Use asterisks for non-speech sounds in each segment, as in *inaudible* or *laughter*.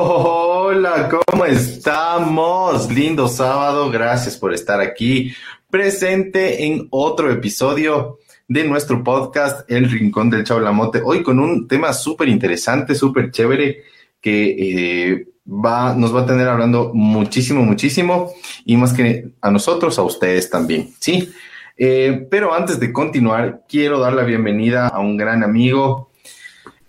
Hola, ¿cómo estamos? Lindo sábado, gracias por estar aquí presente en otro episodio de nuestro podcast El Rincón del Chaulamote. Hoy con un tema súper interesante, súper chévere que eh, va, nos va a tener hablando muchísimo, muchísimo y más que a nosotros, a ustedes también, ¿sí? Eh, pero antes de continuar, quiero dar la bienvenida a un gran amigo,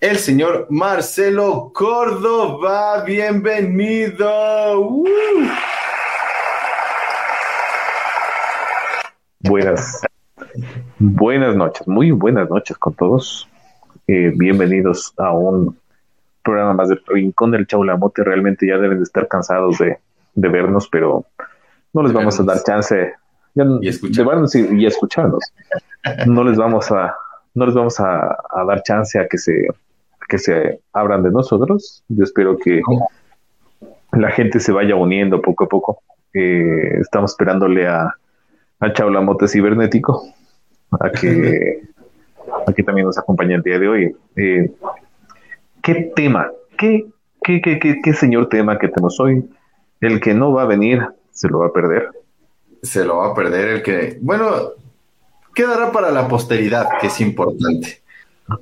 el señor Marcelo Córdoba. Bienvenido. Uh. Buenas, buenas noches, muy buenas noches con todos. Eh, bienvenidos a un programa más de Rincón del Chaulamote. Realmente ya deben de estar cansados de, vernos, pero no les vamos a dar chance y, escucharnos. y, escucharnos. no les vamos a no les vamos a, dar chance a que se que se abran de nosotros. Yo espero que la gente se vaya uniendo poco a poco. Eh, estamos esperándole a, a Chaulamote Cibernético a que, a que también nos acompañe el día de hoy. Eh, ¿Qué tema? ¿Qué, qué, qué, qué, señor tema que tenemos hoy? El que no va a venir se lo va a perder. Se lo va a perder el que, bueno, quedará para la posteridad, que es importante.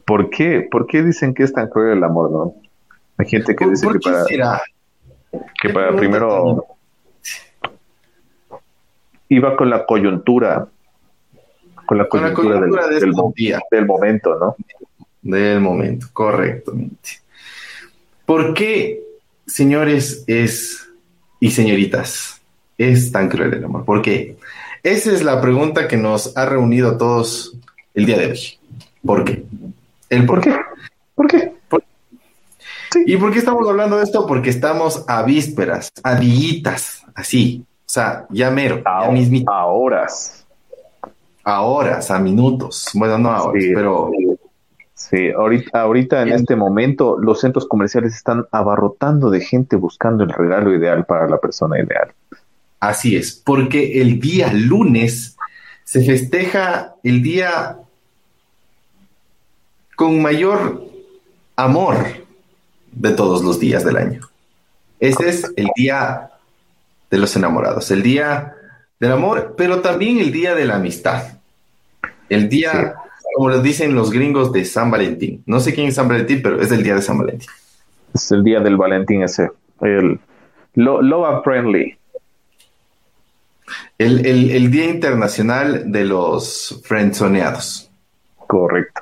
¿Por qué? ¿Por qué dicen que es tan cruel el amor, no? Hay gente que dice que para, que para primero iba con la coyuntura, con la coyuntura, del, del, del, momento, ¿no? Del momento, correctamente. ¿Por qué, señores, es y señoritas, es tan cruel el amor? ¿Por qué? Esa es la pregunta que nos ha reunido a todos el día de hoy. ¿Por qué? ¿El por qué? ¿Por qué? ¿Y por qué estamos hablando de esto? Porque estamos a vísperas, a dillitas, así. O sea, ya mero, a, A horas. A horas, a minutos. Bueno, no a horas, pero Sí, ahorita, ahorita en este momento los centros comerciales están abarrotando de gente buscando el regalo ideal para la persona ideal. Así es, porque el día lunes se festeja el día con mayor amor de todos los días del año. Ese es el día de los enamorados, el día del amor, pero también el día de la amistad. El día como lo dicen los gringos de San Valentín. No sé quién es San Valentín, pero es el día de San Valentín. Es el día del Valentín ese, el Love Friendly. El, el, Día Internacional de los Friendzoneados. Correcto.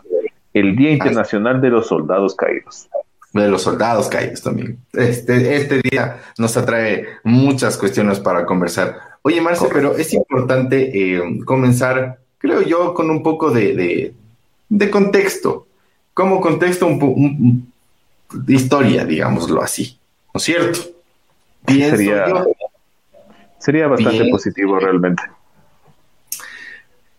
El Día Internacional de los Soldados Caídos. De los soldados caídos también. Este, este día nos atrae muchas cuestiones para conversar. Oye, Marce, pero es importante eh, comenzar, creo yo, con un poco de, de contexto, como contexto un, de historia, digámoslo así, ¿no es cierto? sería, sería bastante positivo realmente.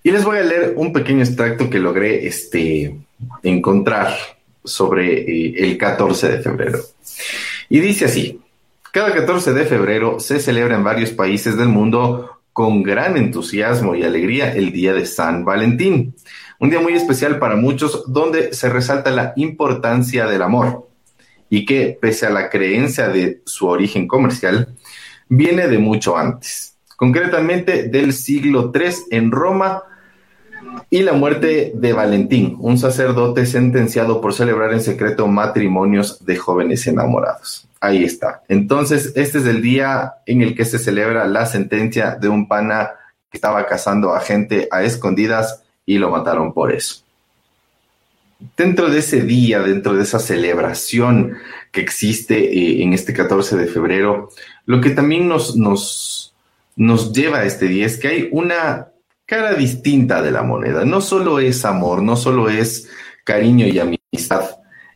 Y les voy a leer un pequeño extracto que logré este, encontrar sobre eh, el 14 de febrero. Y dice así, cada 14 de febrero se celebra en varios países del mundo con gran entusiasmo y alegría el Día de San Valentín un día muy especial para muchos donde se resalta la importancia del amor y que, pese a la creencia de su origen comercial, viene de mucho antes, concretamente del siglo III en Roma y la muerte de Valentín, un sacerdote sentenciado por celebrar en secreto matrimonios de jóvenes enamorados. Ahí está. Entonces, este es el día en el que se celebra la sentencia de un pana que estaba casando a gente a escondidas y lo mataron por eso. Dentro de ese día, dentro de esa celebración que existe eh, en este 14 de febrero, lo que también nos, nos, nos lleva a este día es que hay una cara distinta de la moneda. No solo es amor, no solo es cariño y amistad,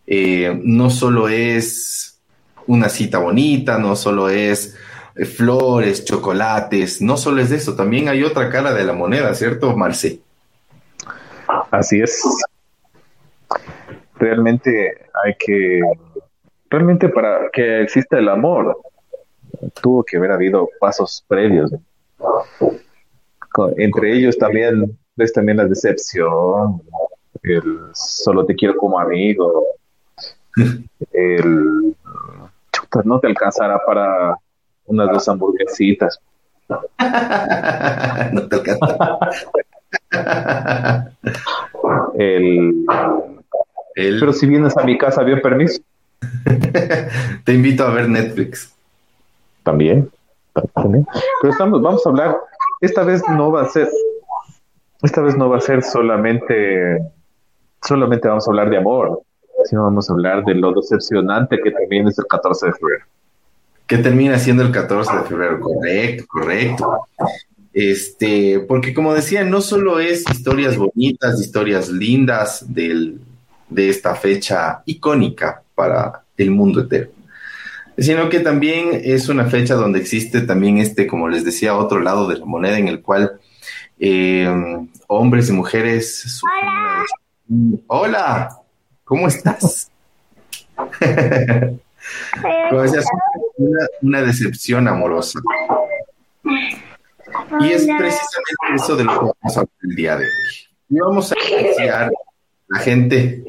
eh, no solo es una cita bonita, no solo es eh, flores, chocolates, no solo es eso, también hay otra cara de la moneda, ¿cierto, Marce? Así es. Realmente hay que, realmente para que exista el amor, tuvo que haber habido pasos previos. Entre ellos también es también la decepción, el solo te quiero como amigo, *laughs* el no te alcanzará para unas dos hamburguesitas. *laughs* no te alcanzará. el, Pero si vienes a mi casa, ¿había permiso? *laughs* te invito a ver Netflix. También. También. Pero estamos, vamos a hablar. Esta vez no va a ser. Esta vez no va a ser solamente. Solamente vamos a hablar de amor sino vamos a hablar de lo decepcionante que también es el 14 de febrero. Que termina siendo el 14 de febrero, correcto, correcto. Este, porque como decía, no solo es historias bonitas, historias lindas del, de esta fecha icónica para el mundo entero, sino que también es una fecha donde existe también este, como les decía, otro lado de la moneda en el cual eh, hombres y mujeres... Hola. Hola. ¿Cómo estás? Como decías, una, una, decepción amorosa. Y es precisamente eso de lo que vamos a hablar el día de hoy. Y vamos a *laughs* iniciar la gente,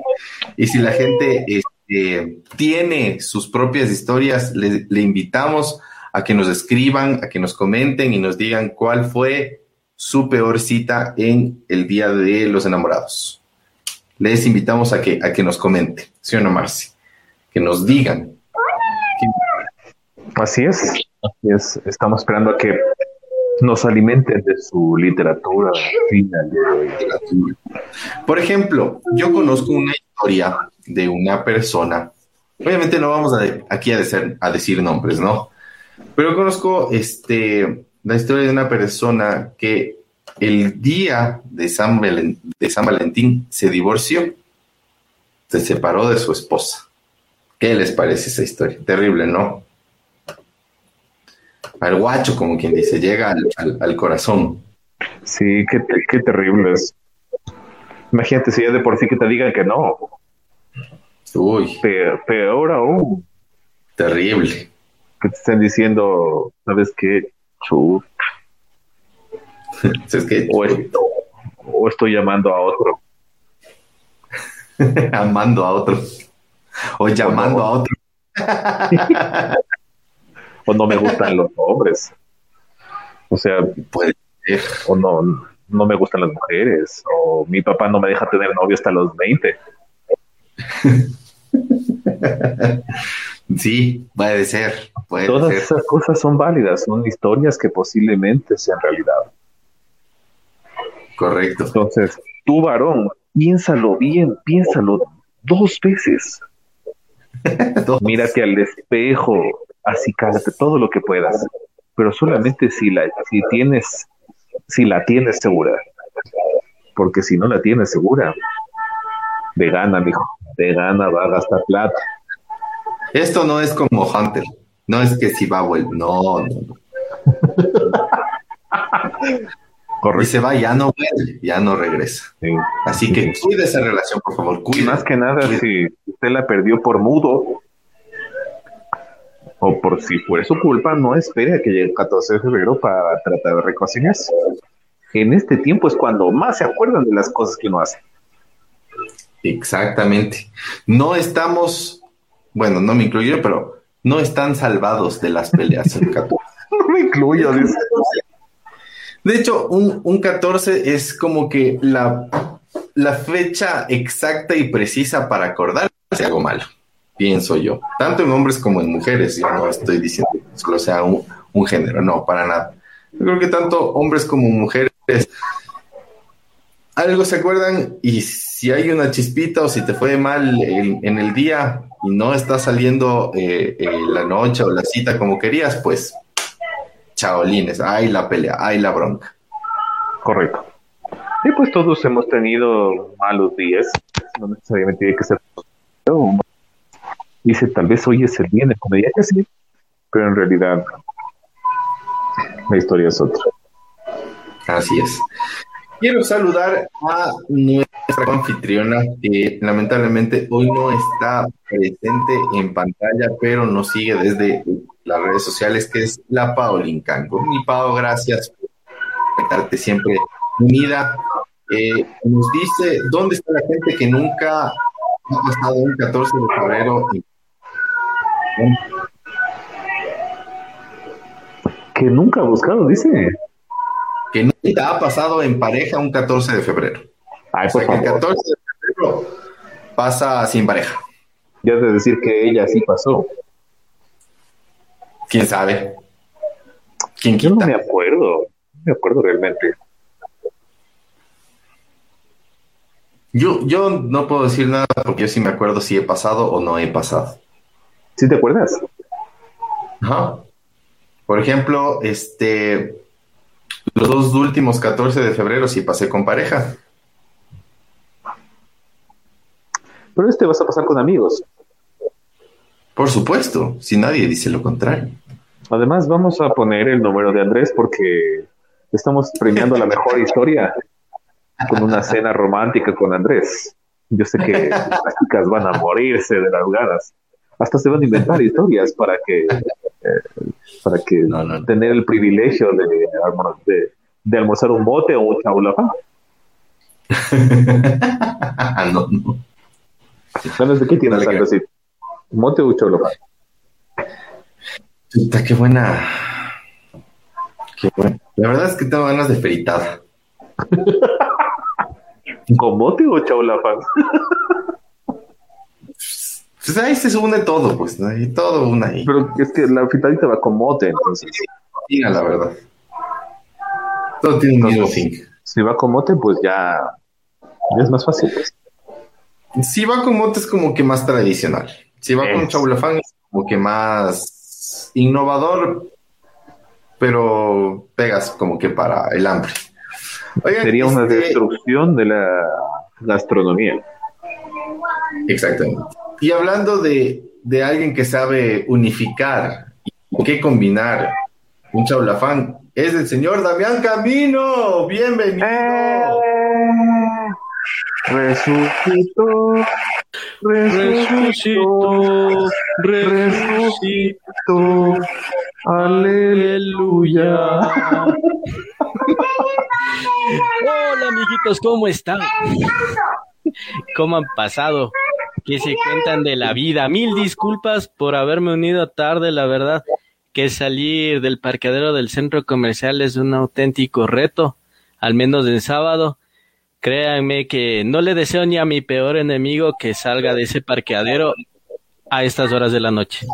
y si la gente este, tiene sus propias historias, le, le invitamos a que nos escriban, a que nos comenten y nos digan cuál fue su peor cita en el Día de los Enamorados les invitamos a que, a que nos comente, ¿sí o no, Marci? Que nos digan. Así es, así es. Estamos esperando a que nos alimenten de su literatura. Por ejemplo, yo conozco una historia de una persona. Obviamente no vamos a, aquí a decir, a decir nombres, ¿no? Pero conozco este, la historia de una persona que el día de San, de San Valentín se divorció, se separó de su esposa. ¿Qué les parece esa historia? Terrible, ¿no? Al guacho, como quien dice, llega al, corazón. Sí, qué, qué terrible es. Imagínate si ya de por sí que te digan que no. Uy. Peor, aún. Terrible. Que te estén diciendo, ¿sabes qué? Chut, *laughs* o, estoy llamando a otro. *laughs* Amando a otro. O llamando a otro. *laughs* o no me gustan los hombres. O sea, puede ser. O no, no me gustan las mujeres. O mi papá no me deja tener novio hasta los 20. *laughs* Sí, puede ser. Todas esas cosas son válidas, son historias que posiblemente sean realidad. Correcto. Entonces, tú varón, piénsalo bien, piénsalo dos veces. *laughs* Mírate al espejo, así cállate todo lo que puedas, pero solamente si la si tienes si la tienes segura. Porque si no la tienes segura, de gana, mijo, de gana va a gastar plata. Esto no es como Hunter, no es que si va a volver, no, no. Y se va, ya no vuelve, ya no regresa. Así que cuide esa relación, por favor, cuide. Más que nada, si usted la perdió por mudo, o por si fue su culpa, no espere a que llegue el 14 de febrero para tratar de reconciliarse. En este tiempo es cuando más se acuerdan de las cosas que uno hace. Exactamente. No estamos, bueno, no me incluyo, pero no están salvados de las peleas en 14. *laughs* no me incluyo, dice. De hecho, un, un 14 es como que la, la fecha exacta y precisa para acordarse algo malo, pienso yo. Tanto en hombres como en mujeres. Yo no estoy diciendo que solo sea un, un género, no, para nada. Yo creo que tanto hombres como mujeres algo se acuerdan y si hay una chispita o si te fue mal en, el día y no está saliendo eh, eh, la noche o la cita como querías, pues chaolines, hay la pelea, hay la bronca. Correcto. Y pues todos hemos tenido malos días, no necesariamente tiene que ser. Dice, tal vez hoy es el día de comedia que sí, pero en realidad la historia es otra. Así es. Quiero saludar a nuestra anfitriona, que lamentablemente hoy no está presente en pantalla, pero nos sigue desde las redes sociales, que es la Paolín Canco. Mi Pao, gracias por estarte siempre unida. Eh, nos dice, ¿dónde está la gente que nunca ha pasado un 14 de febrero? Que nunca ha buscado, dice. Que nunca ha pasado en pareja un 14 de febrero. Ay, O por sea, que el favor. 14 de febrero pasa sin pareja. Ya de decir que ella sí pasó. ¿Quién sabe? ¿Quién Yo no quita? me acuerdo. No me acuerdo realmente. Yo, yo no puedo decir nada porque yo sí me acuerdo si he pasado o no he pasado. ¿Sí te acuerdas? Ajá. Por ejemplo, este, los dos últimos 14 de febrero sí pasé con pareja. Pero este vas a pasar con amigos. Por supuesto, si nadie dice lo contrario. Además, vamos a poner el número de Andrés porque estamos premiando la mejor historia con una cena romántica con Andrés. Yo sé que las chicas van a morirse de las ganas. Hasta se van a inventar historias para que eh, para que No, tener el privilegio de, de, de almorzar un bote o un chaulafán. *laughs* no, no. ¿Sabes de qué tienes algo así? ¿Mote o chaulafán? Puta, qué buena. Qué buena. La verdad es que tengo ganas de fritada. *laughs* ¿Con mote o chaulafán? Pues ahí se une todo, pues, ¿no? Ahí todo una ahí. Pero es que la fritadita va con mote, entonces. Mira, la verdad. Todo tiene un mismo fin. Si va con mote, pues ya, ya es más fácil. Si va con mote es como que más tradicional. Si va con Es. chaulafán es como que más innovador, pero pegas como que para el hambre. Oigan, Sería una este- destrucción de la gastronomía. Exactamente. Y hablando de, de alguien que sabe unificar y qué combinar un chaulafán, es el señor Damián Camino. Bienvenido. Resucitó, Resucitó, resucitó, aleluya. Hola amiguitos, ¿cómo están? ¿Cómo han pasado? ¿Qué se cuentan de la vida? Mil disculpas por haberme unido tarde, la verdad que salir del parqueadero del centro comercial es un auténtico reto, al menos en sábado. Créanme que no le deseo ni a mi peor enemigo que salga de ese parqueadero a estas horas de la noche.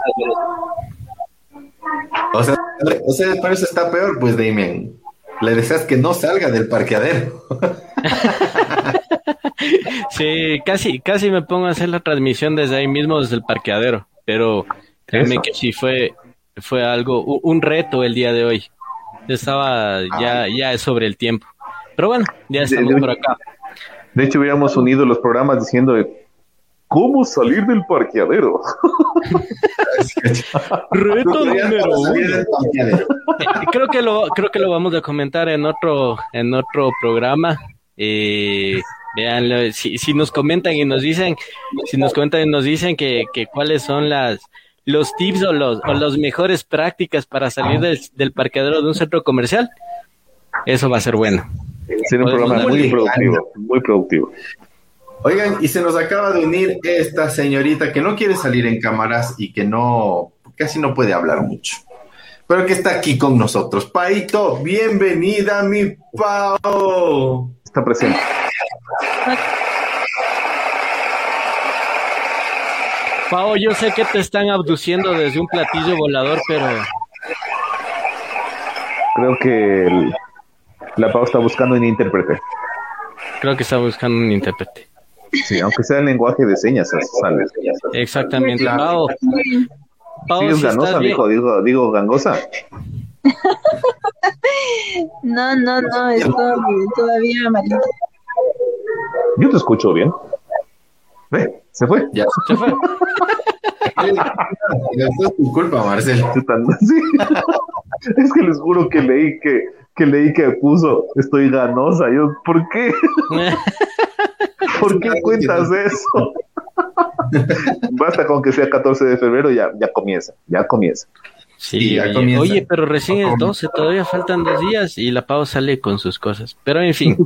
O sea, o sea, por eso está peor, pues Damien. Le deseas que no salga del parqueadero. *laughs* Sí, casi, casi me pongo a hacer la transmisión desde ahí mismo, desde el parqueadero, pero créanme Eso. que sí fue, fue algo, un reto el día de hoy. Estaba ya, ya es sobre el tiempo. Pero bueno, ya estamos de- por acá. De hecho, hubiéramos unido los programas diciendo cómo salir del parqueadero. *laughs* Reto número. Eh, creo que lo creo que lo vamos a comentar en otro en otro programa eh, véanlo, si, si nos comentan y nos dicen si nos comentan y nos dicen que, que cuáles son las los tips o los o las mejores prácticas para salir del, del parqueadero de un centro comercial eso va a ser bueno Sería un programa muy productivo, muy productivo. Oigan, y se nos acaba de unir esta señorita que no quiere salir en cámaras y que no, casi no puede hablar mucho, pero que está aquí con nosotros. Paito, bienvenida, mi Pao. Está presente. Pao yo sé que te están abduciendo desde un platillo volador pero Creo que el- la Pau está buscando un intérprete. creo que está buscando un intérprete Sí, aunque sea en lenguaje de señas, sale. exactamente Pao Pao, Sí, es si estás ganosa, bien- dijo, digo, digo gangosa. No, no, no, estoy todavía malita. Yo te escucho bien. Ve, se fue. Ya, se fue. *laughs* Esto es tu culpa, Marcel. *laughs* Sí. Es que les juro que leí que, que leí que puso estoy ganosa. Yo, ¿por qué? *laughs* ¿Por qué cuentas eso? Basta con que sea 14 de febrero, ya, ya comienza, ya comienza. Sí, oye, comienza. oye, pero recién es 12, todavía faltan dos días y la Pau sale con sus cosas. Pero en fin,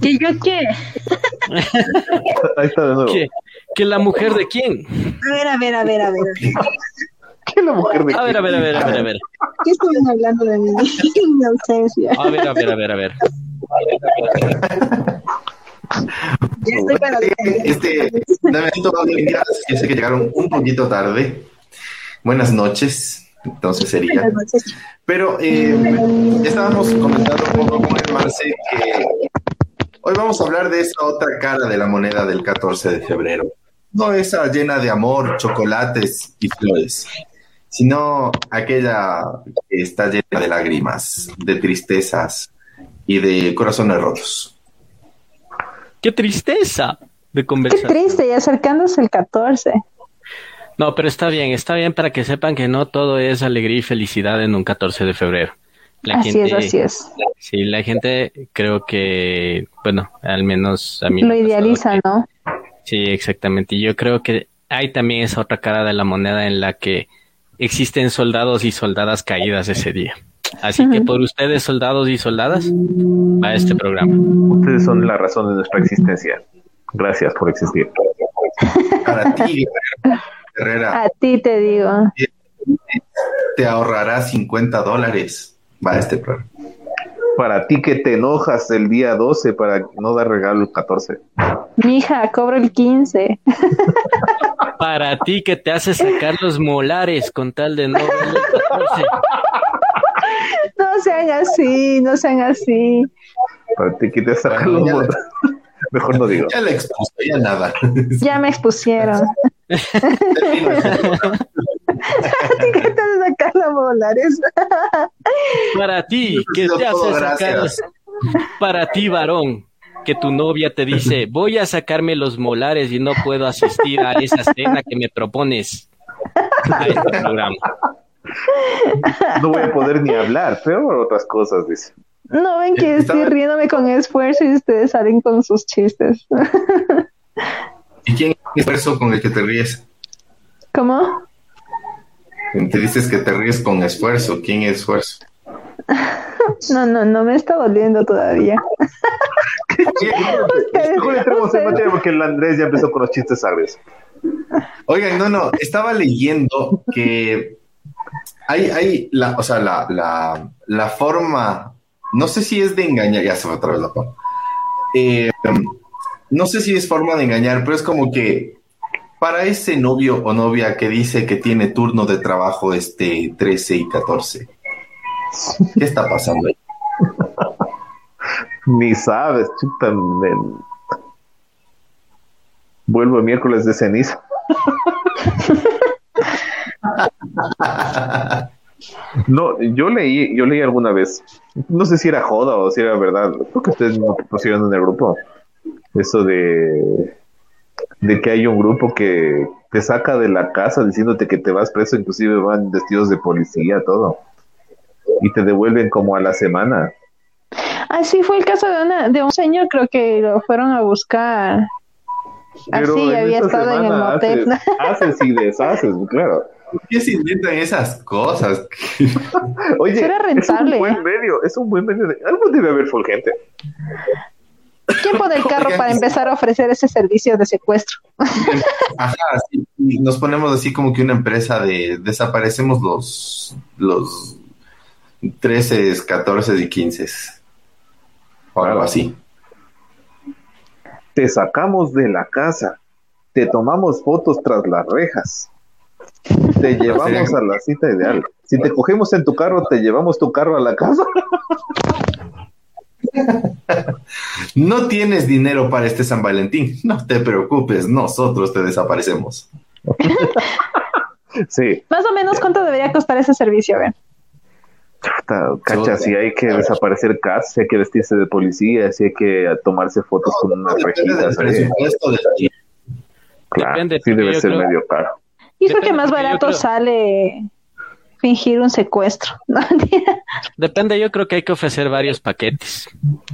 ¿Que yo qué? Ahí está de nuevo. ¿que, que la mujer de quién? A ver, a ver, a ver, a ver. ¿Qué la mujer de A ver, a ver, a ver, a ver, a ver. qué están hablando de mí? Mi ausencia. A ver, a ver, a ver, a ver. Ya estoy para Este, Damianito, bienvenidas, que sé que llegaron un poquito tarde. Buenas noches, entonces sería. Buenas noches. Pero eh, ya estábamos comentando un poco con el Marce que hoy vamos a hablar de esa otra cara de la moneda del 14 de febrero. No esa llena de amor, chocolates y flores, sino aquella que está llena de lágrimas, de tristezas y de corazones rotos. Qué tristeza de Qué conversar. triste, y acercándose el 14. No, pero está bien, está bien para que sepan que no todo es alegría y felicidad en un 14 de febrero. La así gente, es, así es. Sí, la gente creo que, bueno, al menos a mí. Lo idealiza, que- ¿no? Sí, exactamente. Y yo creo que hay también esa otra cara de la moneda en la que existen soldados y soldadas caídas ese día. Así que por ustedes, soldados y soldadas, va este programa. Ustedes son la razón de nuestra existencia. Gracias por existir. Para *laughs* ti, Guerrera, A ti te digo. te ahorrará 50 dólares. Va este programa. Para ti que te enojas el día 12 para no dar regalo el 14. Mija, cobro el 15. *laughs* Para ti que te hace sacar los molares con tal de no el 14. No sean así, no sean así. Para ti que te saca Bueno, los botas. Mejor no digo. Ya le expuso, ya nada. Ya me expusieron. *laughs* ¿A ti qué te hace sacar los dólares? Para ti que te es todo, hace sacar, para ti varón, que tu novia te dice, voy a sacarme los molares y no puedo asistir a esa cena que me propones a este programa. No voy a poder ni hablar. Peor otras cosas, dice. No ven que estoy riéndome con esfuerzo y ustedes salen con sus chistes. ¿Y quién es el esfuerzo con el que te ríes? ¿Cómo? Te dices que te ríes con esfuerzo. ¿Quién es esfuerzo? *laughs* No, no, no me está doliendo todavía. *laughs* Mejor entremos en materia porque el Andrés ya empezó con los chistes agrios. Oigan, no, no, estaba leyendo que hay, hay la, o sea, la, la, la forma, no sé si es de engañar, ya se fue otra vez la forma. Eh, no sé si es forma de engañar, pero es como que para ese novio o novia que dice que tiene turno de trabajo este 13 y 14, ¿qué está pasando ahí? *laughs* Ni sabes, chuta. Vuelvo el miércoles de ceniza. *laughs* No, yo leí, yo leí alguna vez, no sé si era joda o si era verdad, creo que ustedes me pusieron en el grupo, eso de, de que hay un grupo que te saca de la casa diciéndote que te vas preso, inclusive van vestidos de policía, todo, y te devuelven como a la semana. Así fue el caso de, una, de un señor, creo que lo fueron a buscar. Pero Así había esta estado en el motel. Haces, haces y deshaces, claro. ¿Por qué se inventan esas cosas? *laughs* Oye, Era es rentable, un buen ¿eh? medio, es un buen medio. De, algo debe haber fulgente. ¿Quién pone el carro para empezar a ofrecer ese servicio de secuestro? *laughs* Ajá, sí, y nos ponemos así como que una empresa de desaparecemos los los 13, 14 y 15 o algo así. Te sacamos de la casa, te tomamos fotos tras las rejas, te *laughs* llevamos a la cita ideal. Si te cogemos en tu carro, te llevamos tu carro a la casa. *laughs* No tienes dinero para este San Valentín, no te preocupes, nosotros te desaparecemos. *laughs* Sí, Más o menos, ¿cuánto debería costar ese servicio? A ver. puta, cacha, si hay que desaparecer casa, si hay que vestirse de policía, si hay que tomarse fotos con unas Depende del rejitas. de Claro, Depende, sí debe yo ser creo- medio caro. Y creo que más yo barato creo- sale fingir un secuestro. *laughs* ¿no? Depende, yo creo que hay que ofrecer varios paquetes.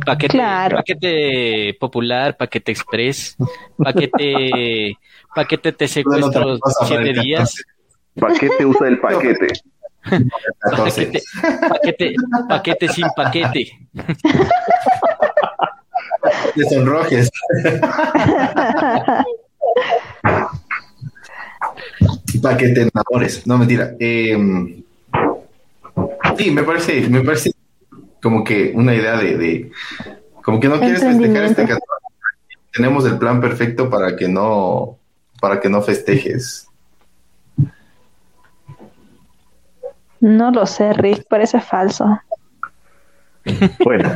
Paquete, Claro. paquete popular, paquete express, paquete, *laughs* paquete te secuestro siete días, Paquete usa el paquete. 14. *laughs* paquete, paquete, paquete sin paquete. De sonrojes. Para que te enamores. No, mentira. Eh, Sí, me parece, me parece como que una idea de, de como que no quieres festejar este 14. Tenemos el plan perfecto para que no, para que no festejes. No lo sé, Rick, parece falso. Bueno,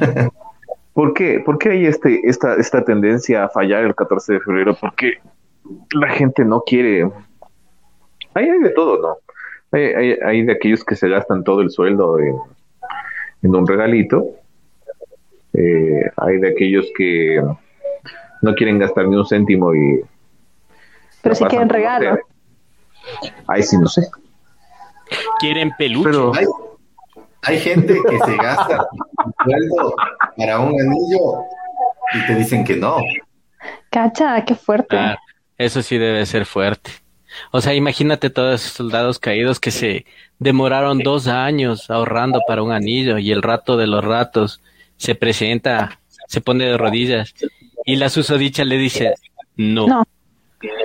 *laughs* ¿por qué, ¿por qué hay este, esta, esta tendencia a fallar el 14 de febrero? Porque la gente no quiere. Hay, hay de todo, ¿no? Hay, hay, hay de aquellos que se gastan todo el sueldo en, en un regalito. Eh, hay de aquellos que no quieren gastar ni un céntimo y. Pero si quieren regalo. Ay, sí, no sé. Quieren peluche. Pero Hay, hay gente que se gasta su sueldo para un anillo y te dicen que no. Cacha, qué fuerte. Ah, eso sí debe ser fuerte. O sea, imagínate todos esos soldados caídos que se demoraron dos años ahorrando para un anillo y el rato de los ratos se presenta, se pone de rodillas y la susodicha le dice, no, No.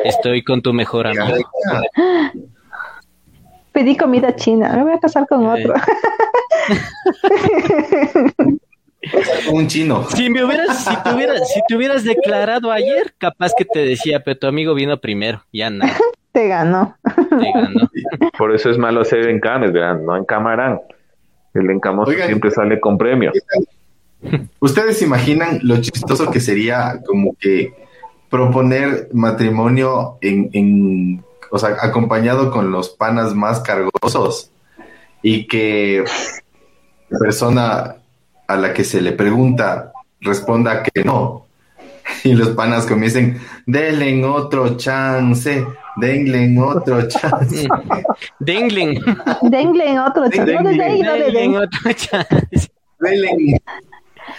estoy con tu mejor amigo. Pedí comida china, me voy a casar con otro. *laughs* Un chino. Si me hubieras, si te hubieras, si te hubieras declarado ayer, capaz que te decía, pero tu amigo vino primero, ya nada, Te ganó. te ganó. por eso es malo hacer encames, ¿verdad? No encamarán. El encamoso Oigan. siempre sale con premio. ¿Ustedes se imaginan lo chistoso que sería como que proponer matrimonio en, en o sea, acompañado con los panas más cargosos y que la persona a la que se le pregunta responda que no *laughs* y los panas comiencen, denle otro chance, denle otro chance. *laughs* Dengling, Dengle en otro chico. No de Dengle. Dengle, no de dengling Dengle. otro chance. denle.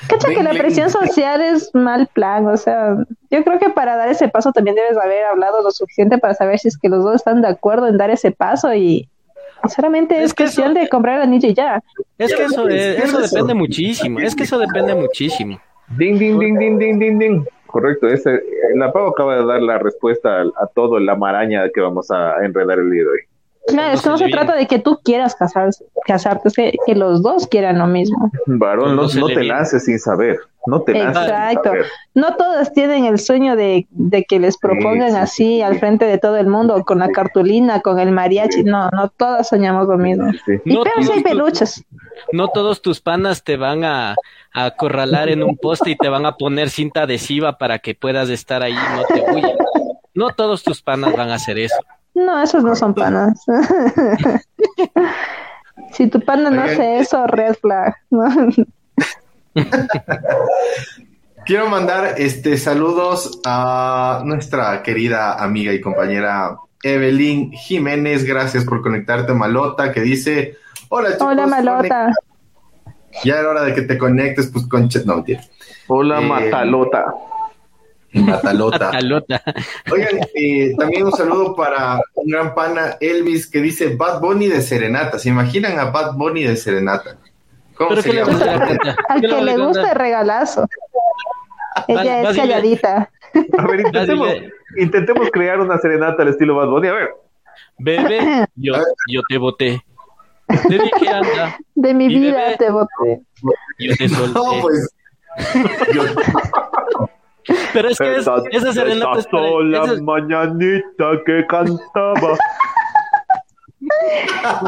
Cacha que la presión social es mal plan, o sea, yo creo que para dar ese paso también debes haber hablado lo suficiente para saber si es que los dos están de acuerdo en dar ese paso y sinceramente es, Es que cuestión eso- de comprar el anillo y ya. Es que eso, ¿Qué es eso eso? depende muchísimo, es que eso depende muchísimo. Ding, ding, ding, ding, ding, ding, ding. Correcto, ese, la Pau acaba de dar la respuesta a, a todo la maraña que vamos a enredar el día de hoy. Claro, es que no se trata de que tú quieras casarse, casarte, es que, que los dos quieran lo mismo. Varón, no, No te lances sin saber. No te lances Exacto. sin saber. No todas tienen el sueño de, de que les propongan sí, así sí, al frente de todo el mundo, con la cartulina, con el mariachi. No, no todas soñamos lo mismo. Sí. Y No pero si hay todos- peluches. No todos tus panas te van a, a acorralar en un poste y te van a poner cinta adhesiva para que puedas estar ahí y no te huyan. No todos tus panas van a hacer eso. No, esos no son panas. *laughs* si tu pana no hace eso, red flag. ¿no? *laughs* Quiero mandar este saludos a nuestra querida amiga y compañera Evelyn Jiménez. Gracias por conectarte, Malota, que dice: Hola, chicos. Hola, Malota. Ya era hora de que te conectes, pues con. No. Hola, Eh, Matalota. Matalota. Talota. Oigan, eh, también un saludo para un gran pana, Elvis, que dice Bad Bunny de Serenata. ¿Se imaginan a Bad Bunny de Serenata? ¿Cómo ¿Pero qué le sería? vas a contar? Al ¿Qué que le gusta el regalazo. Ella es calladita. A ver, intentemos, crear una serenata al estilo Bad Bunny. A ver, Bebé, yo, yo te boté. Te dije anda, De mi vida bebé. te boté. yo te solté. No, pues. yo- Pero es que es, esa, esa serenata es para- sola esa- mañanita que cantaba.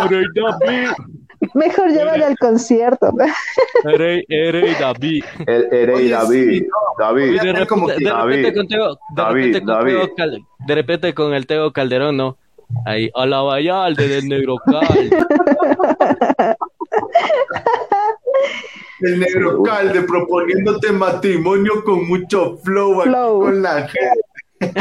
Erey David, Mejor llévale al concierto. erey, erey David. El Erey Oye, David, sí, no, David. Y de repente, como que de repente David, con Teo, de David, repente con David. Teo Cal- de repente con el Teo Calderón, ¿no? Ahí, a la Vallalde del Negro Cal. *laughs* El negro calde proponiéndote matrimonio con mucho flow, aquí Flow. con la gente.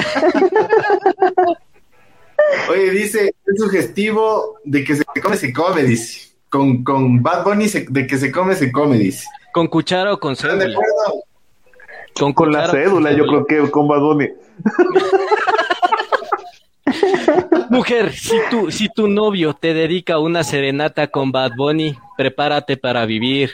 Oye, dice, es sugestivo de que se come, se come, dice. Con, con Bad Bunny se- de que se come, se come, dice. ¿Con cuchara o con ¿Están de cédula? acuerdo? Con, Con la cédula, yo creo que con Bad Bunny. *laughs* Mujer, si tu, si tu novio te dedica una serenata con Bad Bunny, prepárate para vivir.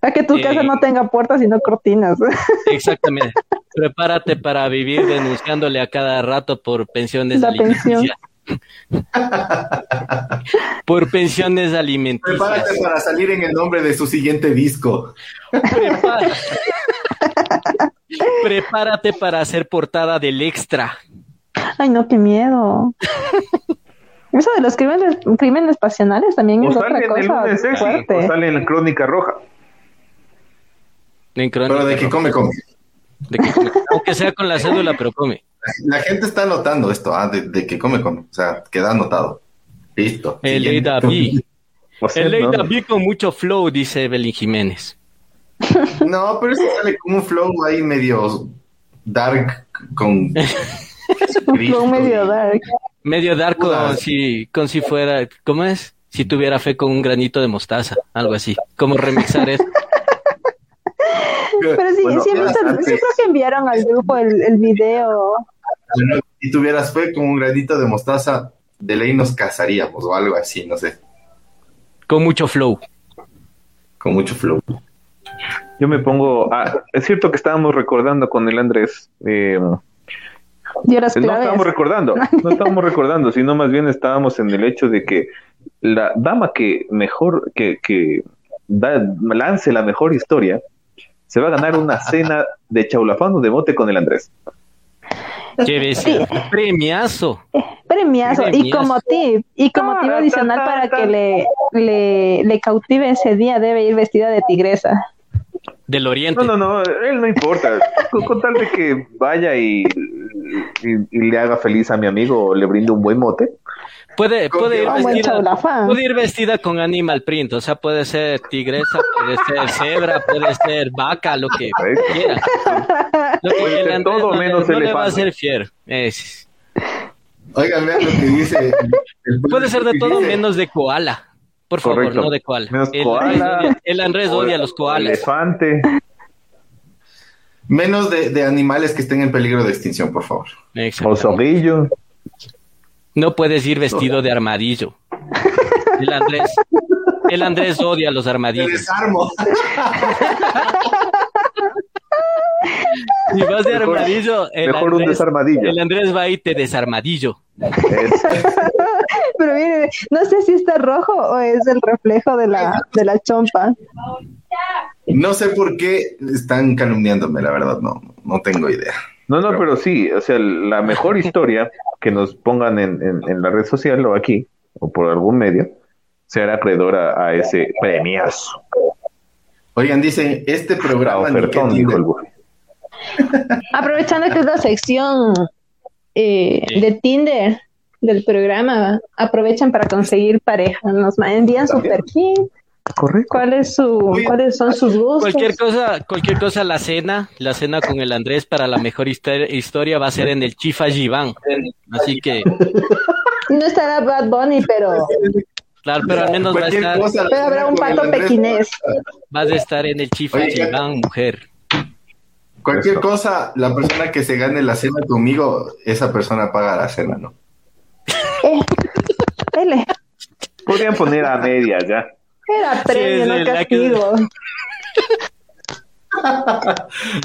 Para que tu Eh. casa no tenga puertas sino cortinas. *laughs* Exactamente. Prepárate para vivir denunciándole a cada rato por pensiones La alimenticias. *laughs* por pensiones alimenticias. Prepárate para salir en el nombre de su siguiente disco. Prepara- *laughs* Prepárate para hacer portada del extra. Ay, no, qué miedo. Eso de los crímenes, crímenes pasionales también O es otra en cosa sexy, o fuerte. sale en la crónica roja. En crónica, Pero de que come, come. de que come. Aunque sea con la cédula, pero come. La gente está notando esto, ah, de, de que come, come. O sea, queda anotado. Listo. El. David. *laughs* O sea, El no, David con mucho flow, dice Belín Jiménez. No, pero eso sale como un flow ahí medio dark con *laughs* Un flow medio dark. Medio dar con si, con si fuera, ¿cómo es? Si tuviera fe con un granito de mostaza, algo así. Como remixar eso. Pero sí, Bueno, sí, he visto- antes- sí creo que enviaron al grupo el, el video. Bueno, si tuvieras fe con un granito de mostaza, de ley nos casaríamos o algo así, no sé, Con mucho flow. con mucho flow. Yo me pongo. ah, es cierto que estábamos recordando con el Andrés. eh, no estábamos recordando, *laughs* no estábamos recordando, sino más bien estábamos en el hecho de que la dama que mejor, que, que da- lance la mejor historia, se va a ganar una cena de chaulafano de mote con el Andrés. Qué bestia. Premiazo. Premiazo. Y como tip, y como tip adicional para que le, le, le cautive ese día, debe ir vestida de tigresa. Del oriente. No, no, no, él no importa. Con, con tal de que vaya y, y, y le haga feliz a mi amigo o le brinde un buen mote. Puede, puede, ir vestida, puede ir vestida con animal print. O sea, puede ser tigresa, puede ser cebra, puede ser vaca, lo que Correcto. quiera. Lo que Puede ser todo no le- menos no le va a hacer fier. Es- Oigan, vean lo que dice. el- Puede ser de todo dice, menos de koala. Por favor, no de koala. Menos el, koala. Andrés odia, el Andrés odia a los koalas. Elefante. Menos de, de animales que estén en peligro de extinción, por favor. Exacto. Osoguillo. No puedes ir vestido de armadillo. El Andrés, el Andrés odia a los Te armadillos. desarmo. *laughs* Si vas de Mejor- armadillo, el, Mejor un Andrés, desarmadillo. el Andrés va y te desarmadillo. Es- Pero mire, no sé si está rojo o es el reflejo de la, de la chompa. No sé por qué están calumniándome, la verdad, no, no tengo idea. No, no, Pero- pero sí, o sea, la mejor historia que nos pongan en, en- en la red social o aquí, o por algún medio, será acreedora a ese premiazo. Oigan, dicen, este A programa ofertón, dijo el. Aprovechando que es la sección eh, Sí. de Tinder del programa, aprovechan para conseguir pareja. Nos envían su También. perfil, Correcto. cuál es su, cuáles son sus gustos. Cualquier cosa, cualquier cosa, la cena, la cena con el Andrés para la mejor historia va a ser en el Chifa Giván. Así que, No estará Bad Bunny, pero, claro, pero al menos va a estar, cosa, pero habrá un pato pequinés. vas a estar en el Chifa Giván, mujer. Cualquier Eso. cosa, la persona que se gane la cena conmigo, esa persona paga la cena, ¿no? *laughs* Eh. Podrían poner a medias ya. Era premio, sí, no que- castigo.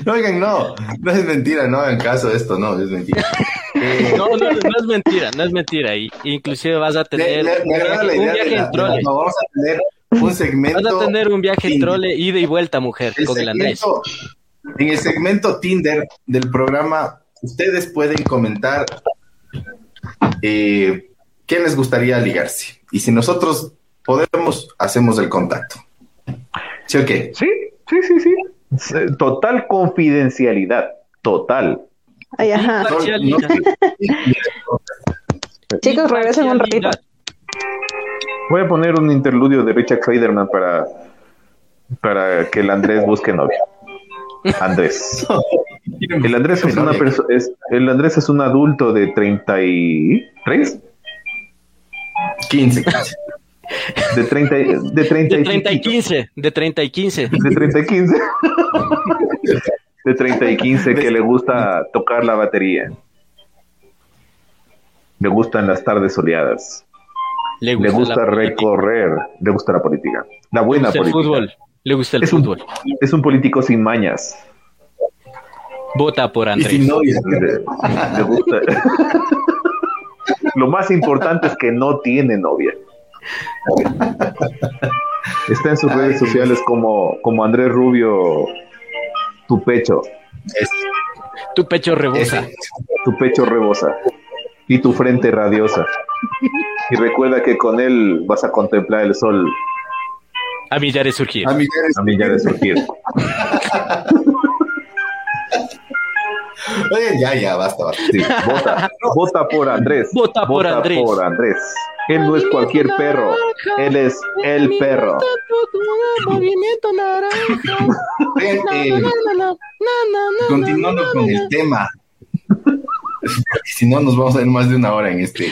*laughs* Oigan, no, no es mentira, no hagan caso de esto, no, es mentira. *laughs* Eh, No, no, no es mentira, no es mentira. Y, inclusive vas a tener me- un me agrada la viaje, un idea viaje de la, en trole. no, vamos a tener un segmento. Vas a tener un viaje en trole, ida y vuelta, mujer, El con el Andrés. En el segmento Tinder del programa, ustedes pueden comentar eh, qué les gustaría ligarse. Y si nosotros podemos, hacemos el contacto. ¿Sí o qué? Sí, sí, sí, sí. Total confidencialidad. Total. Ay, ajá. No- no- Parcialidad. Chicos, regresen un ratito. Voy a poner un interludio de Richard Kleiderman para, para que el Andrés busque novia. Andrés. *laughs* El Andrés es una es, el Andrés es un adulto de 33, 15, 15. de 30 y- de 30 De y 30 y piquito. 15, de 30 y 15. de 30 y 15. De 30 y 15 que le gusta tocar la batería. Le gustan las tardes soleadas. Le Le gusta la política, recorrer. Le gusta la política. La le buena gusta el política. fútbol. Le gusta el Es un, fútbol. es un político sin mañas. Vota por Y Andrés. sin novia. Le, le gusta. Lo más importante es que no tiene novia. Está en sus redes sociales como, como Andrés Rubio, tu pecho, Es- Tu pecho rebosa. tu pecho rebosa y tu frente radiosa. Y recuerda que con él vas a contemplar el sol A millares surgir. A millares- a millar de surgir. *laughs* Oye, ya, ya, basta, basta. Sí, vota, vota por Andrés. Vota por Andrés. por Andrés. Él no es cualquier perro, él es el perro. Movimiento naranja. Eh, continuando con el tema. Porque si no, nos vamos a ir más de una hora en este,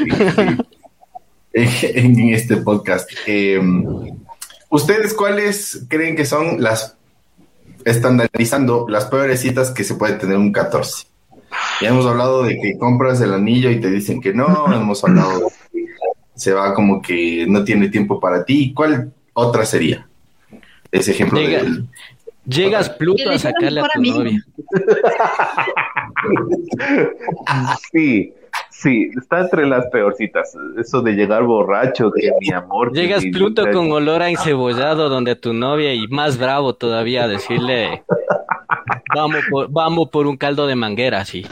en, en este podcast. Eh, ¿Ustedes cuáles creen que son las, estandarizando, las peores citas que se puede tener un 14? Ya hemos hablado de que compras el anillo y te dicen que no, *laughs* hemos hablado de que se va como que no tiene tiempo para ti. ¿Cuál otra sería? Ese ejemplo Llega- del- Llegas Pluto a sacarle a tu amigo. novia. *laughs* Sí, sí, está entre las peorcitas. Eso de llegar borracho, que mi amor. Llegas mi Pluto vida- con olor a encebollado donde tu novia y más bravo todavía a decirle vamos por, vamos por un caldo de manguera, sí.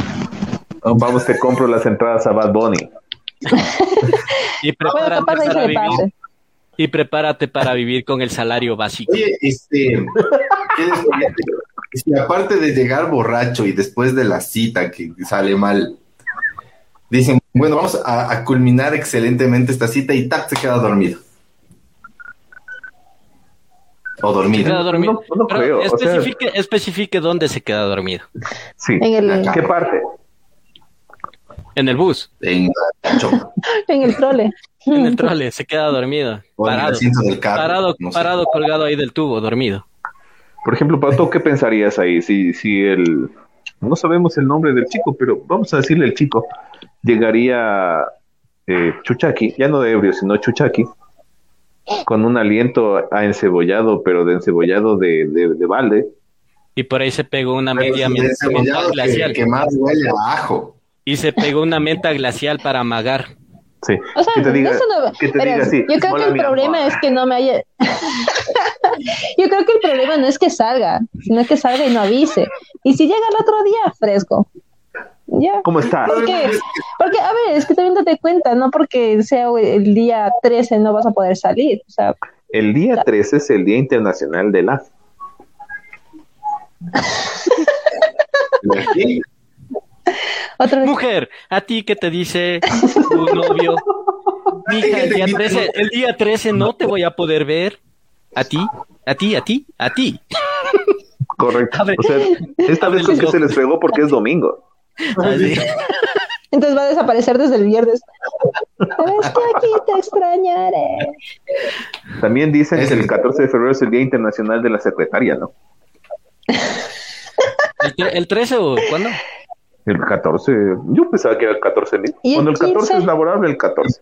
Vamos, te compro las entradas a Bad Bunny. Y Bueno, prepárate, para pase. vivir, y prepárate para vivir con el salario básico. Oye, este, ¿qué les- si aparte de llegar borracho y después de la cita que sale mal, dicen, bueno, vamos a, a culminar excelentemente esta cita y tac, se queda dormido. O Se dormido. queda dormido. No, no Pero creo, o sea- especifique, especifique dónde se queda dormido. Sí. En el, ¿Qué parte? En el bus, En *laughs* en el trole. en el trole, se queda dormido. o en el Parado, asiento del carro. parado, no sé. parado colgado ahí del tubo, dormido. Por ejemplo, Pato, ¿qué pensarías ahí? Si, si el. No sabemos el nombre del chico, pero vamos a decirle el chico. Llegaría eh, Chuchaki, ya no de ebrio, sino Chuchaki, con un aliento a encebollado, pero de encebollado de, de, de balde. Y por ahí se pegó una Pero media menta que, glacial. que más huele a ajo. Y se pegó una menta glacial para amagar. Sí. O sea, que te diga, eso no- que te pero diga así. Yo creo "Hola, que el problema amor". es que no me haya. *laughs* yo creo que el problema no es que salga, sino que salga y no avise. Y si llega el otro día, fresco. Ya. ¿Cómo estás? Porque, porque, a ver, es que también date cuenta, no porque sea el día 13 no vas a poder salir. O sea, El día 13 es el Día Internacional de la. *laughs* Otra vez. Mujer, ¿a ti qué te dice tu novio? Mija, el día 13, el día 13 no te voy a poder ver. ¿A ti? ¿A ti? ¿A ti? ¿A ti? Correcto. O sea, esta vez es que se les pegó porque es domingo. Así. Entonces va a desaparecer desde el viernes. Pero es que aquí te extrañaré. También dicen Es que el el- 14 de febrero es el Día Internacional de la Secretaria, ¿no? ¿El, el 13 o cuándo? El 14, yo pensaba que era el 14 mil. ¿Y el Cuando el 14 15? es laborable, el 14.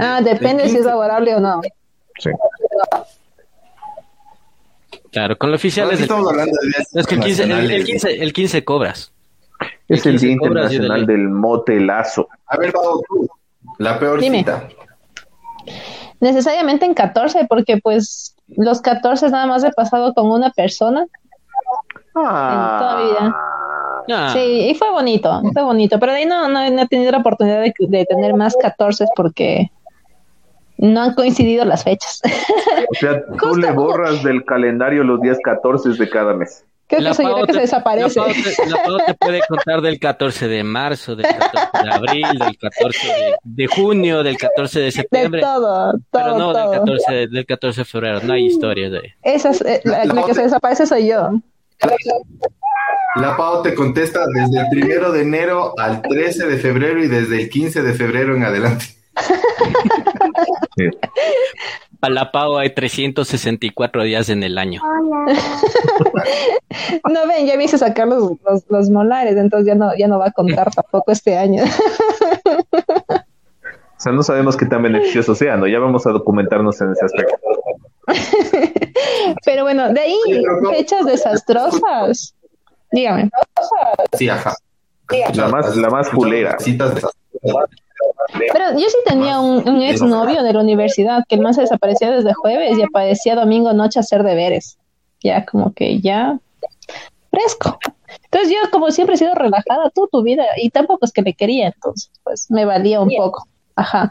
Ah, depende si es laborable o no. Sí. Claro, con lo oficial Ahora es el, hablando de días es que el 15, el, el internacionales. 15, el 15 cobras. Es El Día 15 cobras y Internacional del Motelazo. A ver, Pau, tú, la peor Dime. cita. Necesariamente en 14, porque pues los 14 nada más he pasado con una persona. toda mi vida. Ah, Sí, y fue bonito, fue bonito. Pero de ahí no, no, no he tenido la oportunidad de, de tener más 14 porque no han coincidido las fechas. O sea, tú Justo- le borras del calendario los días 14 de cada mes. Creo la que que te- se desaparece. La Pau, te, la Pau te puede contar del 14 de marzo, del 14 de abril, del 14 de, de junio, del 14 de De septiembre. todo, todo, Pero no todo. del 14, de- del 14 de febrero, no hay historias de... Esa es, eh, la, la que se desaparece soy yo. La Pau te contesta desde el primero de enero al 13 de febrero y desde el 15 de febrero en adelante. *laughs* Para la Pau hay 364 días en el año. No ven, ya me hice sacar los, los, los molares, entonces ya no, ya no va a contar tampoco este año. O sea, no sabemos qué tan beneficioso sea, ¿no? Ya vamos a documentarnos en ese aspecto. Pero bueno, de ahí fechas desastrosas. Dígame. Sí, ajá. La más, la más culera. Citas de Pero yo sí tenía un, un ex novio de la universidad que el man se desaparecía desde jueves y aparecía domingo noche a hacer deberes. Ya como que ya fresco. Entonces yo como siempre he sido relajada toda tu vida y tampoco es que me quería, entonces pues me valía un poco. Ajá.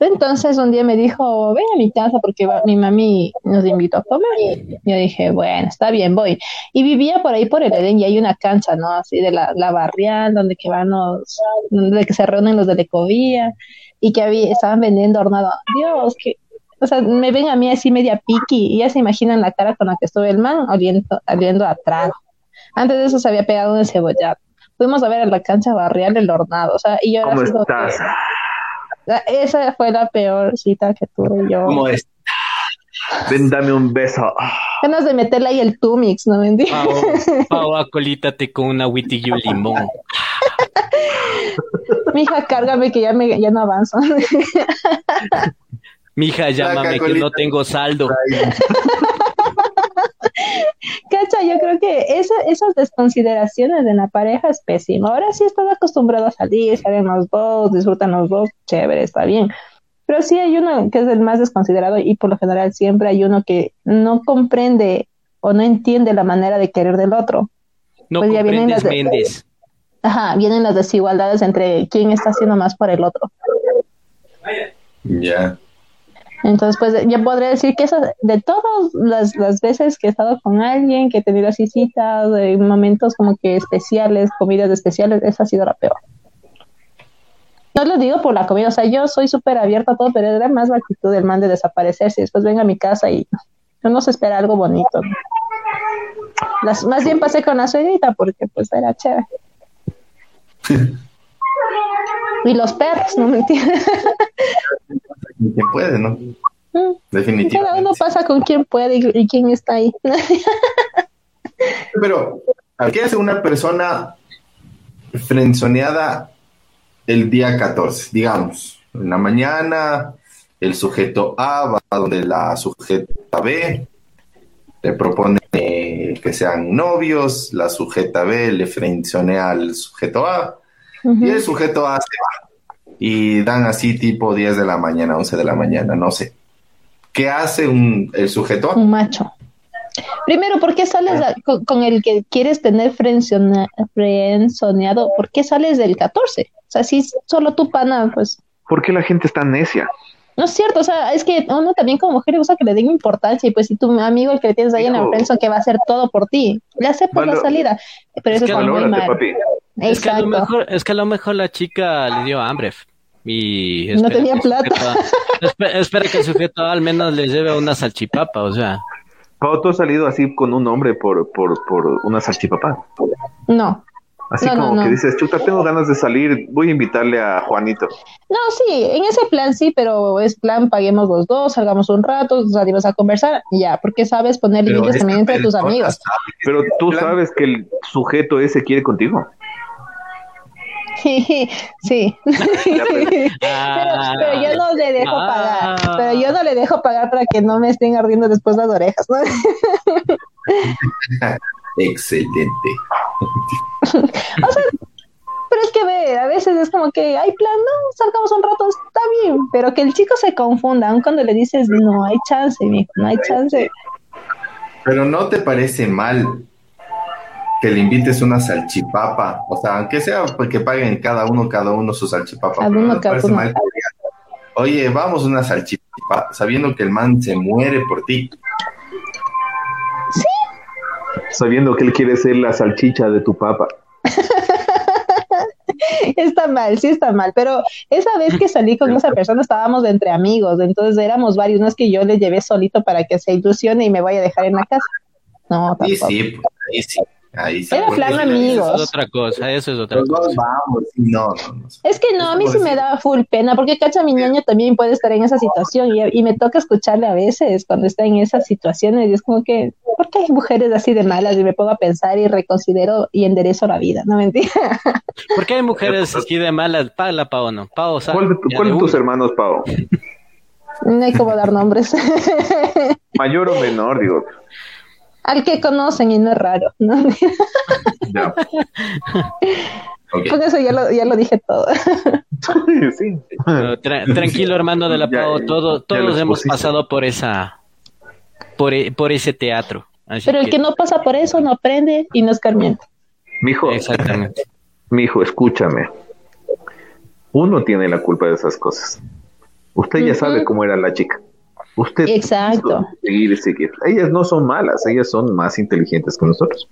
Entonces un día me dijo, ven a mi casa porque mi mami nos invitó a comer. Yo dije, bueno, está bien, voy. Y vivía por ahí por el Edén y hay una cancha, ¿no? Así de la, la barrial, donde que van los, donde que se reúnen los de la ecovía y que había, estaban vendiendo hornado. Dios, que, o sea, me ven a mí así media piqui y ya se imaginan la cara con la que estuve el man oliendo, oliendo a trago. Antes de eso se había pegado un encebollado. Fuimos a ver a la cancha barrial el hornado, o sea, y yo era ¿Cómo así como que- estás? Esa fue la peor cita que tuve yo. ¿Cómo es? Ven, dame un beso. Ganas de meterle ahí el Tumix, ¿no me entiendes? *laughs* Pau, Pau, acolítate con una witty y un limón. Mija, cárgame que ya, me, ya no avanzo. Mija, llámame que no tengo saldo. *laughs* Cacha, yo creo que esa, esas desconsideraciones de la pareja es pésimo. Ahora sí estás acostumbrado a salir, salen los dos, disfrutan los dos, chévere, está bien. Pero sí hay uno que es el más desconsiderado y por lo general siempre hay uno que no comprende o no entiende la manera de querer del otro. No Pues ya vienen comprendes las de- Méndez. Ajá, vienen las desigualdades entre quién está haciendo más por el otro. Ya. Entonces, pues yo podría decir que eso, de todas las, las veces que he estado con alguien, que he tenido así citas, de momentos como que especiales, comidas especiales, esa ha sido la peor. No lo digo por la comida, o sea, yo soy súper abierta a todo, pero era más la actitud del man de desaparecerse y después venga a mi casa y uno se espera algo bonito. ¿no? Las, más bien pasé con la suegrita porque pues era chévere. y los perros, no *laughs* me entiendes. Quien puede, ¿no? Mm. Cada Definitivamente. uno pasa con quien puede y, y quién está ahí. *laughs* Pero, ¿qué hace una persona frenzoneada el día 14? Digamos, en la mañana, el sujeto A va a donde la sujeta B, le propone eh, que sean novios, la sujeta B le frenzonea al sujeto A, y el sujeto A se va. Y dan así tipo 10 de la mañana, 11 de la mañana, no sé. ¿Qué hace un, el sujeto? Un macho. Primero, ¿por qué sales a- con, con el que quieres tener frenzoneado? ¿Por qué sales del 14? O sea, si solo tu pana, pues ¿Por qué la gente está necia? No es cierto. O sea, es que uno también como mujer le gusta que le den importancia y pues si tu amigo el que le tienes ahí en la Hijo. friendzone que va a hacer todo por ti, le aceptas la salida. Pero eso que está muy Valórate, mal. papi. Es que, a lo mejor, es que a lo mejor la chica le dio hambre. Y No tenía que el plata. espera, espera que el sujeto al menos le lleve una salchipapa, o sea. Pau, tú has salido así con un hombre por, por, por una salchipapa. No. Así No, como no. que dices, chuta, tengo ganas de salir, voy a invitarle a Juanito. No, sí, en ese plan sí, pero es plan, paguemos los dos, salgamos un rato, salimos a conversar, y ya, porque sabes poner límites también entre tus amigos. Pero tú plan- sabes que el sujeto ese quiere contigo. *laughs* sí, Ya, *laughs* pero- pero, Ah, pero yo no le dejo Ah. pagar, pero yo no le dejo pagar para que no me estén ardiendo después las orejas, ¿no? *laughs* Excelente. *laughs* Pero es que ve, a veces es como que hay plan, no, salgamos un rato, está bien, pero que el chico se confunda, aun cuando le dices, no hay chance, mijo, no hay chance. Pero ¿no te parece mal que le invites una salchipapa? O sea, aunque sea pues, que paguen cada uno, cada uno su salchipapa. Cada pero uno, ¿no te cada parece uno. mal que Oye, vamos una salchipapa, sabiendo que el man se muere por ti. Sabiendo que él quiere ser la salchicha de tu papa. *laughs* Está mal, sí está mal, pero esa vez que salí con esa persona estábamos entre amigos, entonces éramos varios, no es que yo le llevé solito para que se ilusione y me vaya a dejar en la casa. No, tampoco. sí, pues, ahí sí. Ahí sí. Era porque plan amigos. Eso es otra cosa, eso es otra cosa. vamos, no, no, no. Es que no, a mí sí me decir- da full pena, porque cacha, mi ñaño también puede estar en esa situación y, y me toca escucharle a veces cuando está en esas situaciones y es como que, ¿por qué hay mujeres así de malas? Y me pongo a pensar y reconsidero y enderezo la vida, no mentira. ¿Por qué hay mujeres así de malas? Pala, Pau, no. Pau, sal, ¿Cuál de, tu- ya cuál de tus hermanos, Pau? No hay como dar nombres. Mayor o menor, digo. Al que conocen y no es raro, ¿no? *laughs* Con eso ya lo, ya lo dije todo. *laughs* sí. tranquilo, hermano de la Pau, todo, todos hemos pasado por esa, por, e, por ese teatro. Pero el que... no pasa por eso no aprende y no es carmiente. Mijo, exactamente. *laughs* Mijo, escúchame. Uno tiene la culpa de esas cosas. Usted ya sabe cómo era la chica. Usted Exacto. seguir y seguir. Ellas no son malas, ellas son más inteligentes que nosotros.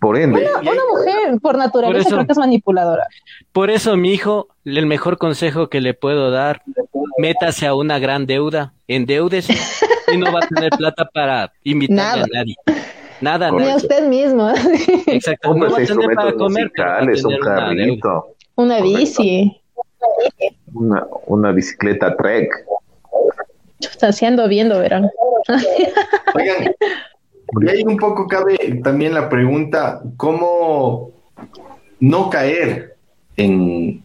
Por ende. Una, mujer por naturaleza creo que es manipuladora. Por eso, mi hijo, el mejor consejo que le puedo dar, métase a una gran deuda, endeúdese *laughs* y no va a tener plata para invitarle a nadie. Nada, Ni a usted mismo. *laughs* Exacto. no va a tener para comer, un carrito. Una, bici. Una, una bicicleta Trek. Está *laughs* haciendo viendo, verán. *laughs* Oigan, y ahí un poco cabe también la pregunta, ¿cómo no caer en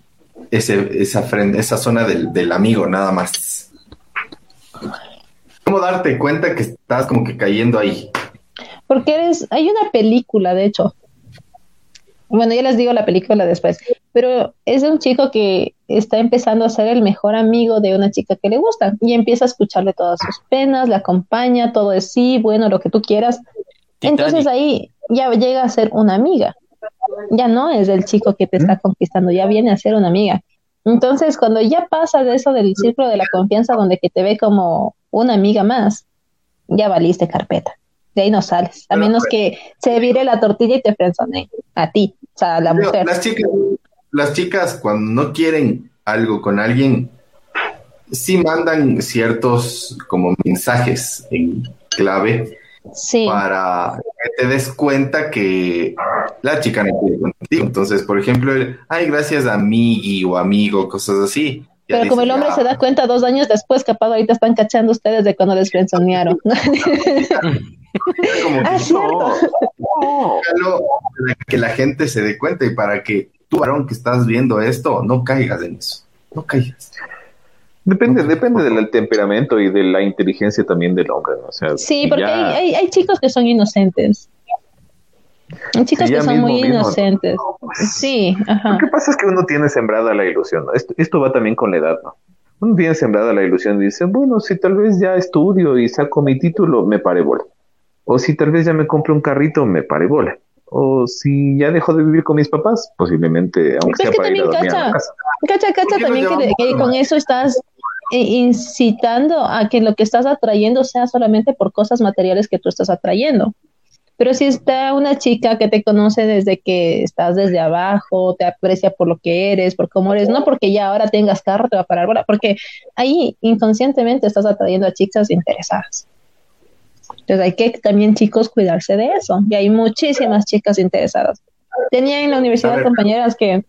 ese, esa, esa zona del, del amigo nada más? ¿Cómo darte cuenta que estás como que cayendo ahí? Porque eres, hay una película, de hecho. Bueno, ya les digo la película después, pero es de un chico que está empezando a ser el mejor amigo de una chica que le gusta y empieza a escucharle todas sus penas, le acompaña, todo es sí, bueno, lo que tú quieras. Entonces ahí ya llega a ser una amiga. Ya no es el chico que te está conquistando, ya viene a ser una amiga. Entonces, cuando ya pasa de eso del círculo de la confianza, donde que te ve como una amiga más, ya valiste carpeta. De ahí no sales, a menos pues, que se vire la tortilla y te frenzone a ti, o sea, a la mujer. Las chicas, las chicas cuando no quieren algo con alguien, sí mandan ciertos como mensajes en clave para que te des cuenta que la chica no quiere contigo. Entonces, por ejemplo, el, ay, gracias a mí o amigo, cosas así. Pero como el hombre se da cuenta dos años después, capaz ahorita están cachando ustedes de cuando les frenzonearon. *laughs* ah, cierto. Para que la gente se dé cuenta y para que tú, varón, que estás viendo esto, no caigas en eso. No caigas. Depende, depende del temperamento y de la inteligencia también del hombre, O sea, sí, porque hay, hay, chicos que son inocentes. Hay chicos que son muy inocentes. Sí, ajá. Lo que pasa es que uno tiene sembrada la ilusión, Esto, esto va también con la edad, ¿no? Uno tiene sembrada la ilusión y dice, bueno, si tal vez ya estudio y saco mi título, me pare bola. O si tal vez ya me compro un carrito, me pare bola o si ya dejo de vivir con mis papás, posiblemente, aunque sea para ir a dormir cacha, a casa. Cacha, cacha también que, con eso estás eh, incitando a que lo que estás atrayendo sea solamente por cosas materiales que tú estás atrayendo. Pero si está una chica que te conoce desde que estás desde abajo, te aprecia por lo que eres, por cómo eres, no porque ya ahora tengas carro, te va a parar, porque ahí inconscientemente estás atrayendo a chicas interesadas. Entonces hay que también chicos cuidarse de eso. Y hay muchísimas chicas interesadas. Tenía en la universidad compañeras que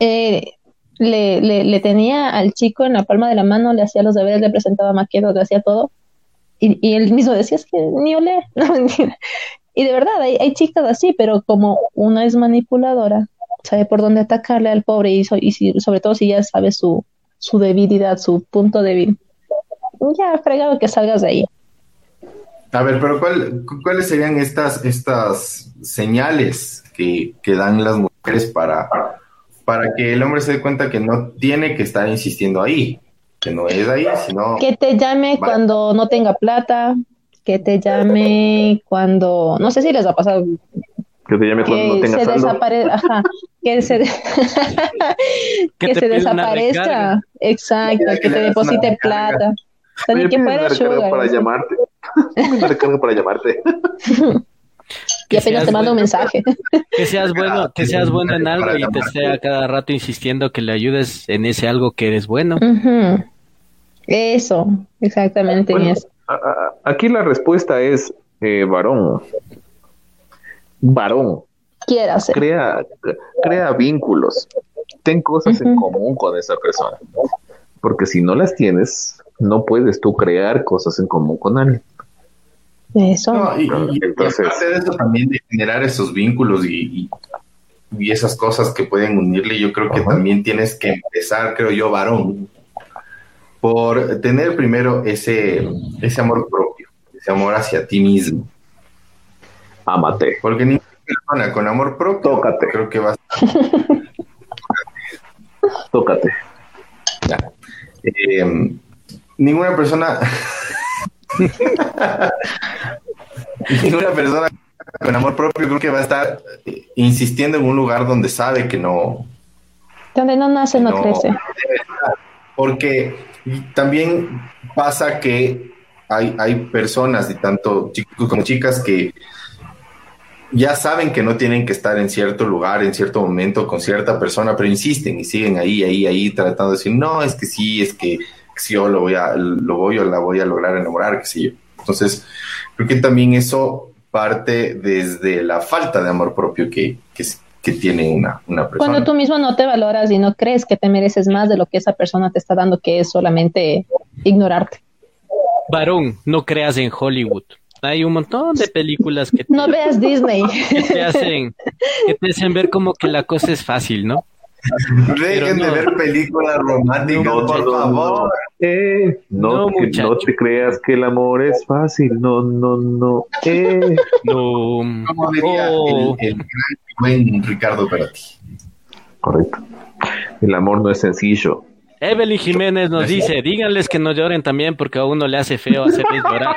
eh, le, le, tenía al chico en la palma de la mano, le hacía los deberes, le presentaba maquetas, le hacía todo. Y, y él mismo decía, es que ni olé. *laughs* y de verdad, hay, hay chicas así, pero como una es manipuladora, sabe por dónde atacarle al pobre y, y sobre todo si ya sabe su, su debilidad, su punto débil. Ya, fregado que salgas de ahí. A ver, pero ¿cuáles serían estas, estas señales que, dan las mujeres para, para que el hombre se dé cuenta que no tiene que estar insistiendo ahí? Que no es ahí, sino... Que te llame cuando no tenga plata, que te llame cuando... No sé si les ha pasado... Que te llame cuando no tenga se Ajá, que se, *laughs* que, se desaparezca. Exacto, que, te deposite plata. También que fuera sugar. *laughs* Para llamarte. me recargo para llamarte. y apenas te mando un mensaje. Que seas bueno, que seas bueno en algo y te esté a cada rato insistiendo que le ayudes en ese algo que eres bueno. Eso, exactamente. aquí la respuesta es eh, varón. Varón. Crea, crea vínculos. Ten cosas en común con esa persona. Porque si no las tienes, no puedes tú crear cosas en común con alguien. Eso. y, Entonces, aparte de eso también de generar esos vínculos y, y, esas cosas que pueden unirle, yo creo que también tienes que empezar, creo yo, varón, por tener primero ese, ese amor propio, ese amor hacia ti mismo. Amate. Porque persona con amor propio, Tócate. creo que va a *laughs* Tócate. eh, ninguna persona ninguna persona con amor propio creo que va a estar insistiendo en un lugar donde sabe que no Donde no nace, no, no crece. porque también pasa que hay, hay personas y tanto chicos como chicas que ya saben que no tienen que estar en cierto lugar, en cierto momento, con cierta persona, pero insisten y siguen ahí, ahí, ahí, tratando de decir, no, es que sí, es que si yo lo voy a, lo voy o la voy a lograr enamorar, que sí yo. Entonces, creo que también eso parte desde la falta de amor propio que, que, que tiene una, una persona. Cuando tú mismo no te valoras y no crees que te mereces más de lo que esa persona te está dando, que es solamente ignorarte. Varón, no creas en Hollywood. Hay un montón de películas que te, No veas Disney. que te hacen que te hacen ver como que la cosa es fácil, ¿no? Dejen de ver películas románticas, No, por no, favor. Eh, no, No, que- muchacho. no te creas que el amor es fácil. No, no, no. Eh. No. Como diría Oh. el, el gran buen Ricardo Perotti. Correcto. El amor no es sencillo. Evelyn Jiménez nos dice, díganles que no lloren también porque a uno le hace feo hacerles llorar.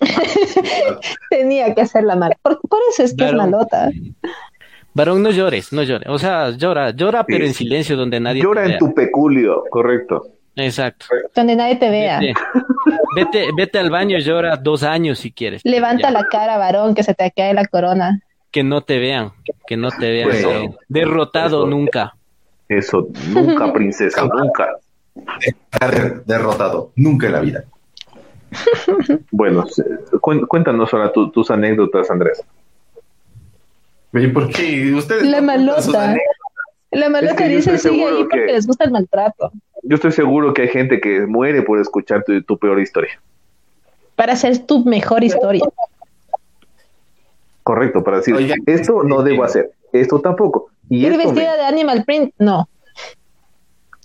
*laughs* Tenía que hacer la mala. Por, por eso es que Claro. es malota. Varón, no llores, no llores. O sea, llora, llora, pero en silencio donde nadie Llora te en vea. tu peculio, correcto. Exacto. Donde nadie te vea. Vete, vete, vete al baño y llora dos años si quieres. Levanta Ya. la cara, varón, que se te cae la corona. Que no te vean, que no te vean. Bueno. Derrotado Eso. nunca. Eso, nunca, princesa, *laughs* nunca. Estar derrotado, nunca en la vida. Bueno, cuéntanos ahora tu- tus anécdotas, Andrés. ¿Y por qué ustedes La no malota. La malota que yo dice sigue ahí porque que- les gusta el maltrato. Yo estoy seguro que hay gente que muere por escuchar tu, tu peor historia. Para hacer tu mejor historia. Correcto, para decir, Oigan, esto no este, debo hacer, esto tampoco. Y Ir esto me- vestida de animal print, no.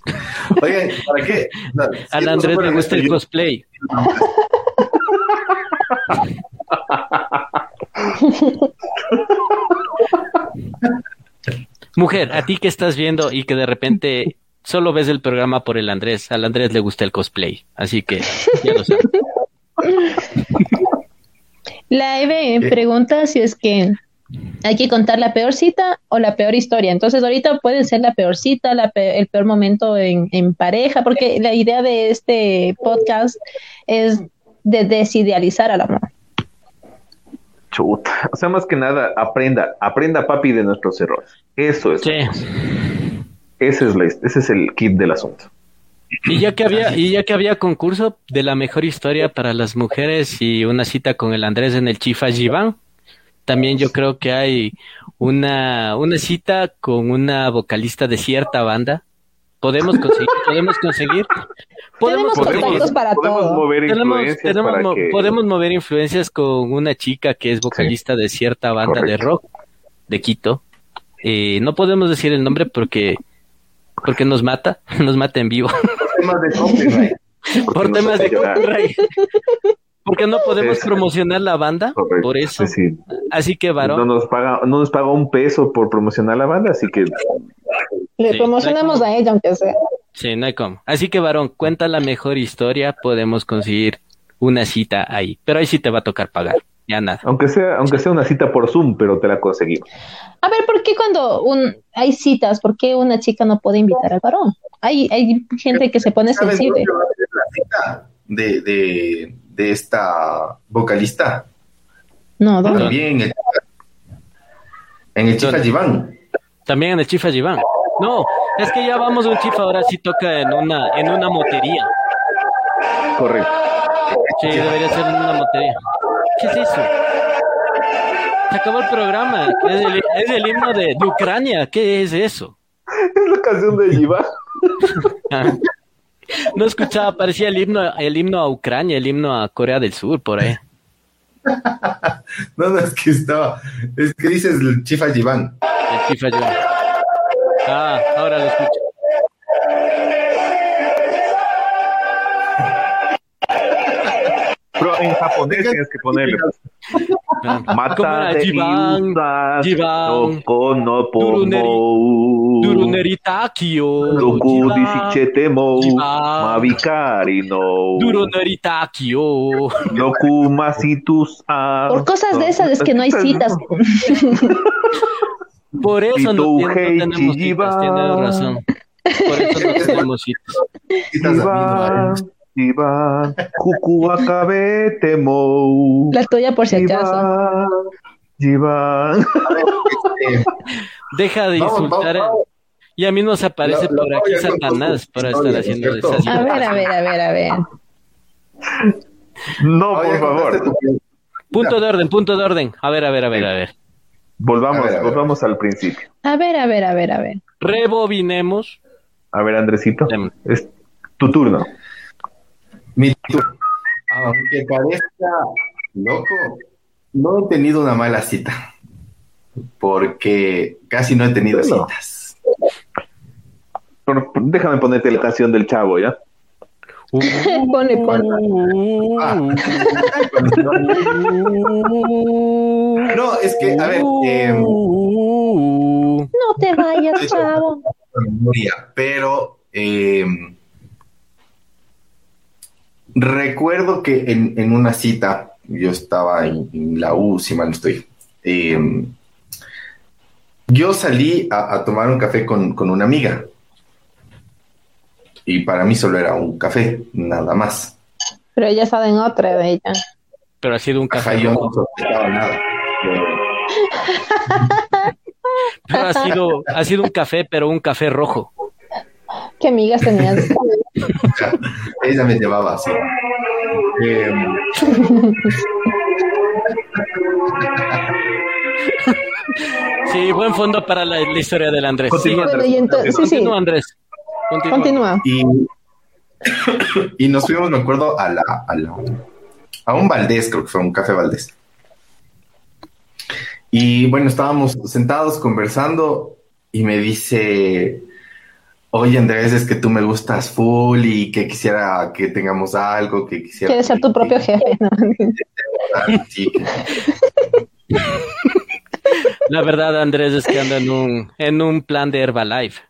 *laughs* Oigan, ¿para qué? No, si Al no Andrés le gusta el cosplay. *laughs* Mujer, a ti que estás viendo y que de repente solo ves el programa por el Andrés, al Andrés le gusta el cosplay, así que ya lo sabes. La Eve ¿Qué? pregunta si es que hay que contar la peor cita o la peor historia. Entonces ahorita puede ser la peor cita, la pe- el peor momento en, en pareja, porque la idea de este podcast es de desidealizar al amor. Chuta. O sea, más que nada, aprenda, aprenda papi de nuestros errores. Eso es. Sí. Ese es, la- ese es el kit del asunto. Y ya que había, y ya que había concurso de la mejor historia para las mujeres y una cita con el Andrés en el Chifa Giván, también yo creo que hay una, una cita con una vocalista de cierta banda. Podemos conseguir, podemos conseguir, podemos contactos para podemos todo. mover tenemos, influencias tenemos para mo- que- podemos mover influencias con una chica que es vocalista de cierta banda de rock de Quito. Eh, no podemos decir el nombre porque, porque nos mata, *laughs* nos mata en vivo. Temas de copyright. por temas de copyright. Porque no podemos promocionar la banda, Correcto. por eso. Sí, sí. Así que, No varón, nos paga, no nos paga un peso por promocionar la banda, así que Le Sí, promocionamos no a ella, aunque sea. sí, no hay cómo. Así que, varón, cuenta la mejor historia, podemos conseguir una cita ahí. Pero ahí sí te va a tocar pagar, ya nada. aunque sea, aunque sea una cita por Zoom, pero te la conseguimos. A ver, ¿por qué cuando un, hay citas, por qué una chica no puede invitar al varón? Hay, hay gente que se pone ¿Saben sensible. de, de, de esta vocalista? No, ¿dónde? También en el, en el Chifa. Giván. También en el Chifa Giván. No, es que ya vamos a un Chifa, ahora sí toca en una, en una motería. Correcto. Sí, debería ser en una motería. ¿Qué es eso? Se acabó el programa. Es el, es el himno de, de Ucrania. ¿Qué es eso? *laughs* Es la canción de Yiva. *laughs* No escuchaba, parecía el himno, el himno a Ucrania, el himno a Corea del Sur, por ahí. No, no, es que estaba. Es que dices el Chifa Giván. El Chifa Giván. Ah, ahora lo escucho. Pero en japonés tienes que ponerle. Mata Yudas, Jivan, Noko no Duruneri, Pomo, Duruneritachio. Doku Disichitemo, Jivan, Mavikari no, Duruneritachio. Doku Masitus a. Por cosas de esas es que no hay citas. *laughs* Por eso no, tenemos citas, tienes razón. Por eso no tenemos citas. Juku Akabe Temo. La tuya por si acaso. Eh, Deja de Vamos, insultar. vamos, vamos. Y a mí nos aparece La- la por aquí Satanás para estar haciendo ¿cierto? esas A ver, a ver, a ver, a ver. No, Oye, por favor. tu- Punto de orden, punto de orden. A ver, a ver, a ver, a ver. Volvamos, A ver, a ver. volvamos al principio. A ver, a ver, a ver, a ver. Rebobinemos. A ver, Andresito, Em, es tu turno. Mi. Aunque parezca loco, no he tenido una mala cita. Porque casi no he tenido citas. Pero déjame ponerte la canción del chavo, ¿ya? *laughs* Pone, pone. Ah. No, es que, a ver, eh, Uh, No te vayas, chavo. pero eh, recuerdo que en, en una cita, yo estaba en, en la U, si mal no estoy, eh, yo salí a, a tomar un café con, con una amiga. Y para mí solo era un café, nada más. Pero ella está en otra de ella. Pero ha sido un Ajá, café yo rojo. no sospechaba nada. *laughs* Pero ha sido, ha sido un café, pero un café rojo. ¿Qué amigas tenías? *laughs* ella me llevaba así. Eh, Sí, buen fondo para la, la historia del Andrés. Continúa, y entonces, sí, sí. Continúa, Andrés. Continúa. Continúa. y, y nos fuimos, me acuerdo, a la, a la- a un Valdés, creo que fue un café Valdés. Y bueno, estábamos sentados conversando y me dice, oye Andrés, es que tú me gustas full y que quisiera que tengamos algo, que quisiera... Quieres ser tu propio jefe. ¿no? Sí, La verdad, Andrés, es que anda en un, en un plan de Herbalife.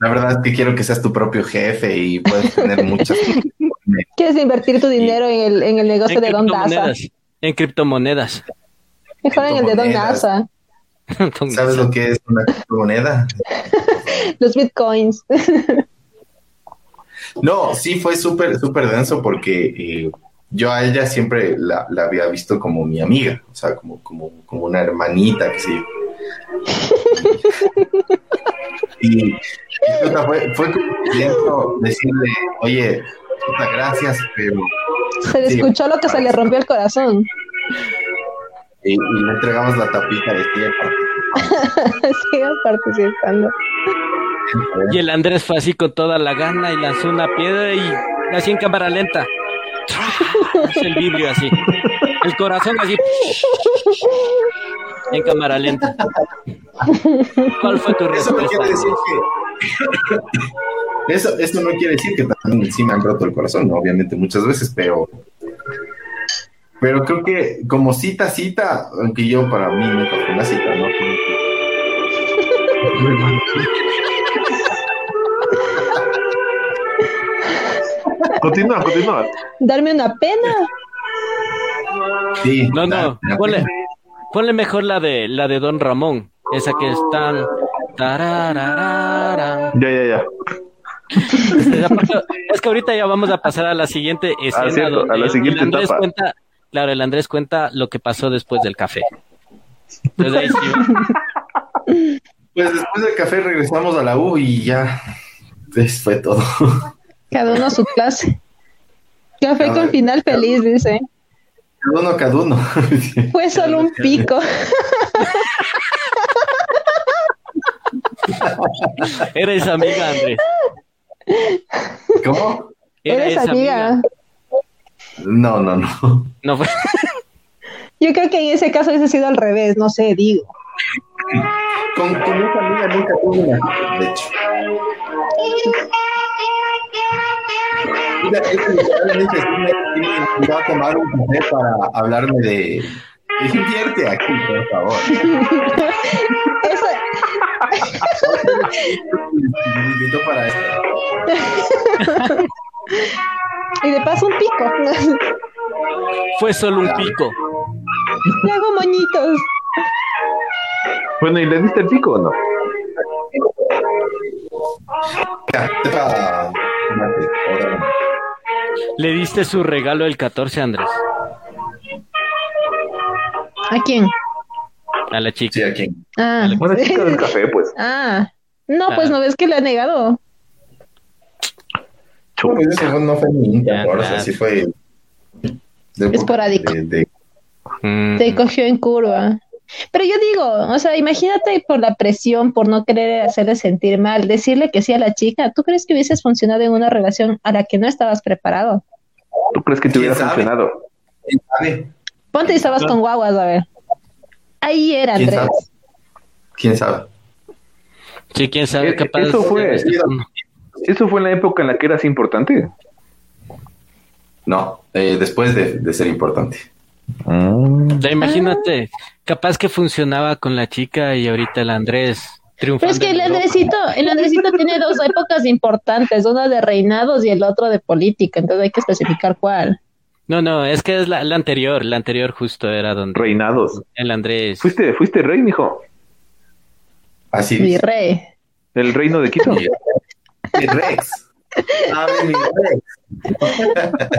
la verdad es que quiero que seas tu propio jefe y puedes tener muchas... Quieres invertir tu dinero en el, en el negocio En de Don Daza. En criptomonedas. Mejor en el de Don. Daza. ¿Sabes lo que es una criptomoneda? *laughs* Los bitcoins. *laughs* No, sí fue súper, súper denso porque eh, yo a ella siempre la, la había visto como mi amiga, o sea, como, como, como una hermanita, que sí. *laughs* Y, y, fue, fue como decirle, oye, gracias, pero... Se le Sí. escuchó lo que se le rompió el corazón. Y, y le entregamos la tapita de tía Sigan participando. Y el Andrés fue así con toda la gana y lanzó una piedra y así en cámara lenta. *laughs* Hizo el vidrio así. El corazón así. *laughs* En cámara lenta. ¿Cuál fue tu Eso no respuesta? quiere decir que... *coughs* Eso, eso no quiere decir que también sí me han roto el corazón, ¿no? obviamente muchas veces, pero... Pero creo que como cita, cita, aunque yo para mí nunca fue una cita, ¿no? *laughs* Continúa, continúa. Darme una pena. Sí, No, no, ponle, ponle mejor la de la de Don Ramón, esa que es tan tarararara. Ya, ya, ya. Esa parte- Es que ahorita ya vamos a pasar a la siguiente escena Ah, cierto, donde a la siguiente etapa. cuenta, claro, el Andrés cuenta lo que pasó después del café. Entonces ahí sí, Pues después del café regresamos a la U y ya. Pues fue todo. Cada uno a su clase. Café con final feliz, dice. Cada uno, cada uno. Fue solo un pico. era esa amiga, Andrés. ¿Cómo? Eres amiga. No, no, no. *laughs* No fue. Yo creo que en ese caso hubiese sido al revés, no sé, digo. Con, con esa amiga nunca tuve una. De hecho. me va a tomar un café para hablarme de. Invierte aquí, por favor. Eso, *laughs* Me invitó para esto. *laughs* y de paso un pico. Fue solo un pico. Le hago moñitos. Bueno, ¿y le diste el pico o no? Le diste su regalo el 14, Andrés, ¿A quién? a la chica. Sí, aquí. Ah, Una chica del café, pues. ah. No, pues Ah. no ves que le ha negado. No, fue ya. sea, sí fue. de- Esporádico. de- de- Mm. Te cogió en curva. Pero yo digo, o sea, imagínate por la presión, por no querer hacerle sentir mal, decirle que sí a la chica. ¿Tú crees que hubieses funcionado en una relación a la que no estabas preparado? ¿Tú crees que te ¿Quién hubiera sabe? funcionado? ¿Quién sabe? Ponte y estabas con guaguas, a ver. Ahí era, ¿Quién Andrés. sabe? ¿Quién sabe? Sí, quién sabe, Eh, capaz. eso fue- ¿Eso fue en la época en la que eras importante? No, eh, después de, de ser importante. Ya imagínate, capaz que funcionaba con la chica y ahorita el Andrés. Pero es que el. Andresito, el Andresito tiene dos épocas importantes, una de reinados y el otro de política, entonces hay que especificar cuál. No, no, es que es la, la anterior, la anterior justo era donde Reinados. el Andrés. Fuiste, fuiste rey, mijo. Así Mi dice. rey. El reino de Quito. *laughs* Mi Rex. Ave mi Rex. *laughs*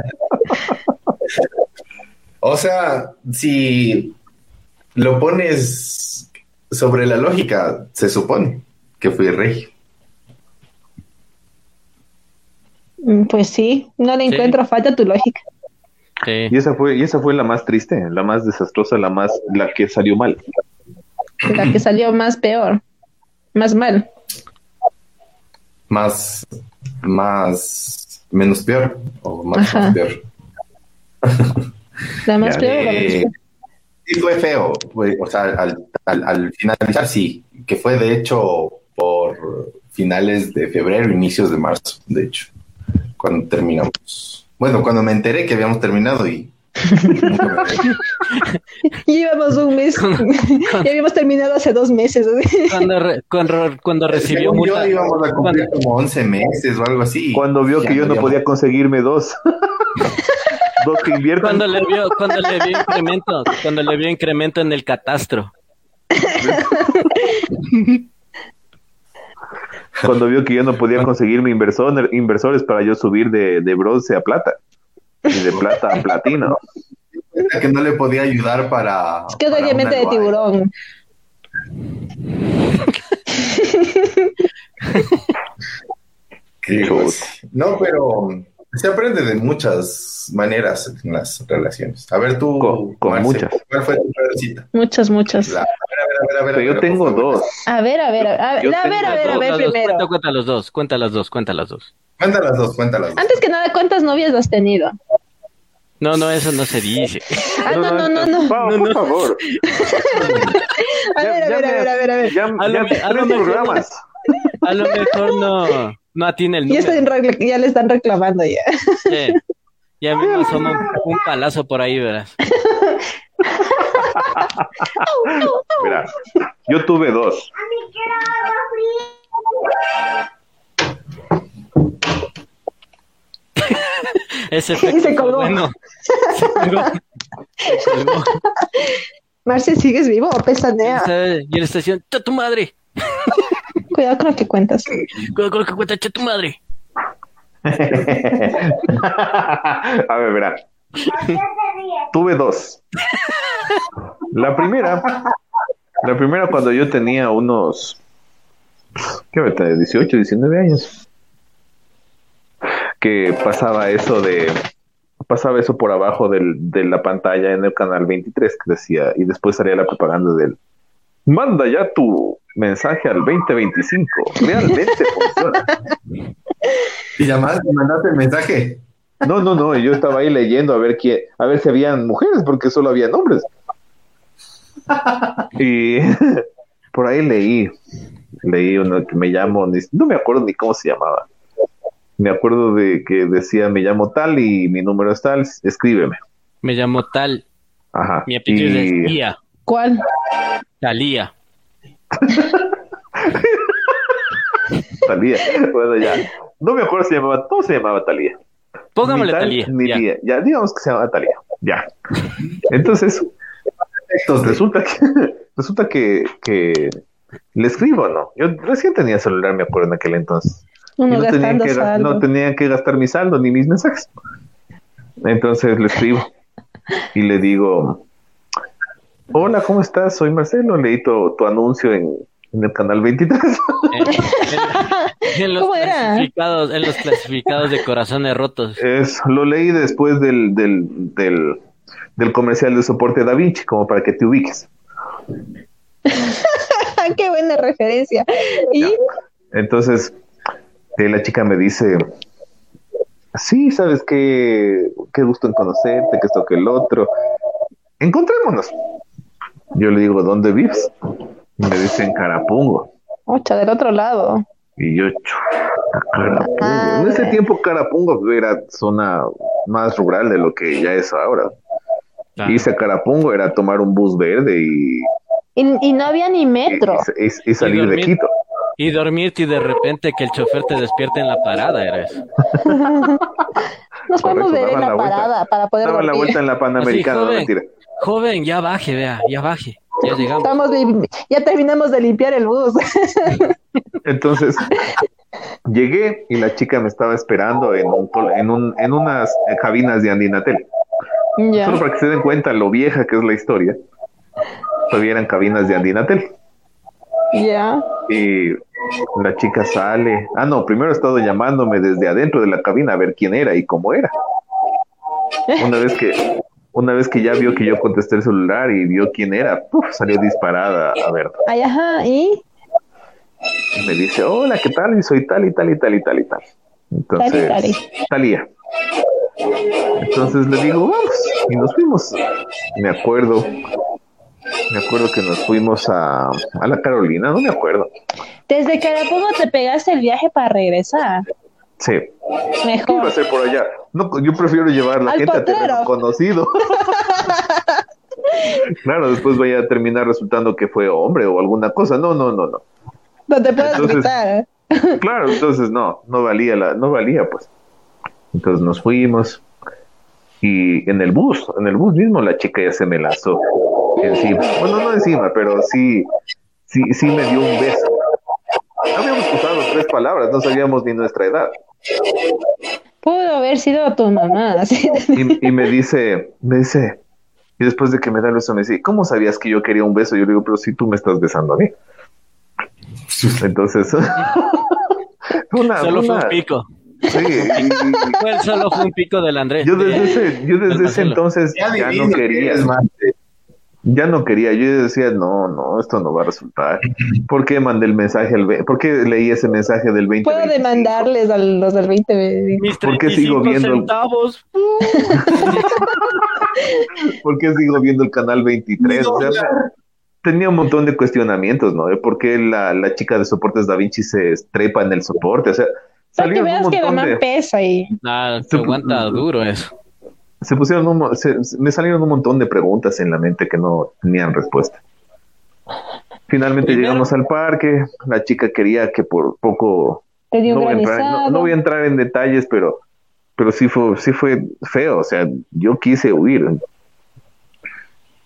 o sea, si lo pones sobre la lógica, se supone que fui rey. Pues sí, no le Sí. encuentro falta a tu lógica. Sí. Y esa fue, y esa fue la más triste, la más desastrosa, la más, la que salió mal. La que salió más peor, más mal. Más, más, menos peor o más, más peor. *laughs* La más peor. Eh, peor. sí fue feo, fue- o sea, al, al- al finalizar sí, que fue de hecho por finales de febrero, inicios de marzo, de hecho, cuando terminamos. Bueno, cuando me enteré que habíamos terminado y... *laughs* Llevamos un mes. *laughs* ya habíamos terminado hace dos meses. Cuando, re- cuando, cuando recibió Según yo multa. íbamos a cumplir cuando- como 11 meses o algo así. Cuando vio Ya que yo no podía conseguirme dos. *laughs* dos que inviertan. Cuando le vio, cuando le vio incremento, cuando le vio incremento en el catastro. Cuando vio que yo no podía conseguirme inversor- inversores para yo subir de, de bronce a plata. Y de plata a *laughs* platino. que no le podía ayudar para... Es que es para mente de tiburón. Qué. No, pero se aprende de muchas maneras en las relaciones. A ver tú, Con- con Marce, muchas. ¿cuál fue tu peor cita? Muchas, muchas. La- a ver, a ver, a ver, a ver, Pero yo tengo dos. A ver, a ver, a ver, a ver, a ver, a ver, primero. Cuenta, cuenta los dos, cuenta las dos, cuenta las dos. Cuenta las dos, cuenta las dos. Antes que nada, ¿cuántas novias has tenido? No, no, eso no se dice. Ah, no, no, no, no. Por no. favor. *laughs* A Ya- ver, a ya ver, a ver, a ver, a ver. Ya, A lo ya me- a lo mejor- programas. A lo mejor no, no atiene el Ya, número. están recla- ya le están reclamando ya. Sí. Ya me *laughs* asoma un, un palazo por ahí, verás. Mira, yo tuve dos. Ese Y se colgó. bueno. Se *laughs* colgó. Se colgó. Marce, ¿sigues vivo o pesanea? Y en la estación, ¡cha tu madre! *laughs* Cuidado con lo que cuentas. Con con lo que cuenta, ¡cha tu madre! *laughs* A ver, verá. Tuve dos. La primera, la primera cuando yo tenía unos, ¿qué me 18, 19 años. Que pasaba eso de, pasaba eso por abajo del, de la pantalla en el canal 23 que decía, y después salía la propaganda del, manda ya tu mensaje al 2025, realmente funciona. *laughs* ¿Y llamaste, mandaste el mensaje? No, no, no, yo estaba ahí leyendo a ver quién, a ver si habían mujeres, porque solo había hombres. Y *laughs* por ahí leí, leí uno que me llamo, ni- no me acuerdo ni cómo se llamaba. Me acuerdo de que decía me llamo tal y mi número es tal, escríbeme. Me llamo tal. Ajá. Mi apellido Y- es Lía. ¿Cuál? Talía. *laughs* Talía. Bueno, ya. No me acuerdo si se llamaba, todo se llamaba Talía. Póngamele Ni tal, Talía. ni ya. Lía. Ya, digamos que se llama Talía. Ya. Entonces, Estos de- resulta que, *laughs* resulta que, que le escribo, ¿no? Yo recién tenía celular, me acuerdo en aquel entonces. Uno no tenía, gastando que, ga- saldo. no tenía que gastar mi saldo ni mis mensajes. Entonces le escribo y le digo, hola, ¿cómo estás? Soy Marcelo, leí tu, tu anuncio en, en el canal 23. En, en- en los ¿Cómo era? clasificados, en los clasificados de corazones rotos. Es, lo leí después del, del, del, del comercial de soporte Da Vinci, como para que te ubiques. *laughs* Qué buena referencia. Y Entonces, eh, la chica me dice, sí, sabes qué, qué gusto en conocerte, que esto, que el otro. Encontrémonos. Yo le digo, ¿dónde vives? Y me dice, en Carapungo. ocha, del otro lado. Y yo, chuta, Carapungo. En ese tiempo Carapungo era zona más rural de lo que ya es ahora. Claro. Irse a Carapungo era tomar un bus verde y, Y, y no había ni metro. y- y- y salir de. Quito. Y dormirte y de repente que el chofer te despierte en la parada, eres. Nos podemos ver daban en la la vuelta. parada para poder Daba la vuelta en la Panamericana, joven. mentira. Joven, ya baje, vea, ya baje. Ya llegamos. Estamos ya terminamos de limpiar el bus. *laughs* Entonces, llegué y la chica me estaba esperando en, un, col- en, un, en unas cabinas de Andinatel. ya. Solo para que se den cuenta lo vieja que es la historia. Todavía eran cabinas de Andinatel. Ya. Y la chica sale. Ah, no, primero ha estado llamándome desde adentro de la cabina a ver quién era y cómo era. Una vez que, una vez que ya vio que yo contesté el celular y vio quién era, ¡puf! salió disparada a ver. Ay, ajá. ¿Y? Y me dice, hola, ¿qué tal? Y soy tal y tal y tal y tal y tal. Entonces, Tali, tali. Talía. Entonces le digo, vamos, y nos fuimos. Me acuerdo, me acuerdo que nos fuimos a, a la Carolina, no me acuerdo. Desde Carapungo te pegaste el viaje para regresar. Sí, ¿qué iba a Mejor. hacer por allá? No, yo prefiero llevar la Al gente a terreno conocido. *laughs* claro, después vaya a terminar resultando que fue hombre o alguna cosa. No, no, no, no. Donde puedas Entonces- gritar. Claro, entonces no, no valía la, no valía pues. Entonces nos fuimos y en el bus, en el bus mismo la chica ya se me lanzó encima. Bueno, no encima, pero sí, sí, sí me dio un beso. Habíamos usado tres palabras, no sabíamos ni nuestra edad. Pudo haber sido tu mamá. *laughs* Y, y me dice, me dice, y después de que me da el beso me dice, ¿cómo sabías que yo quería un beso? Yo le digo, pero si tú me estás besando a mí. Entonces, *laughs* una, Solo fue un pico. sí, y- solo fue un pico del Andrés. Yo desde ese, yo desde ese entonces Ya no que quería, Marte. Ya no quería. Yo decía, no, no, esto no va a resultar. *laughs* ¿Por qué mandé el mensaje al ve- ¿Por qué leí ese mensaje del 20? Puedo demandarles a los del 20. Mis ¿Por qué sigo 35 viendo? centavos. *laughs* ¿Por qué sigo viendo el canal 23? O sea, tenía un montón de cuestionamientos, ¿no? De por qué la, la chica de soportes Da Vinci se estrepa en el soporte. O sea, Para que veas que la man de, pesa y Nada, se aguanta *laughs* duro eso. Se pusieron un se- se- me salieron un montón de preguntas en la mente que no tenían respuesta. Finalmente Primero- llegamos al parque, la chica quería que por poco te dio no voy, a entrar, no- no voy a entrar en detalles, pero pero sí fue sí fue feo, o sea, yo quise huir.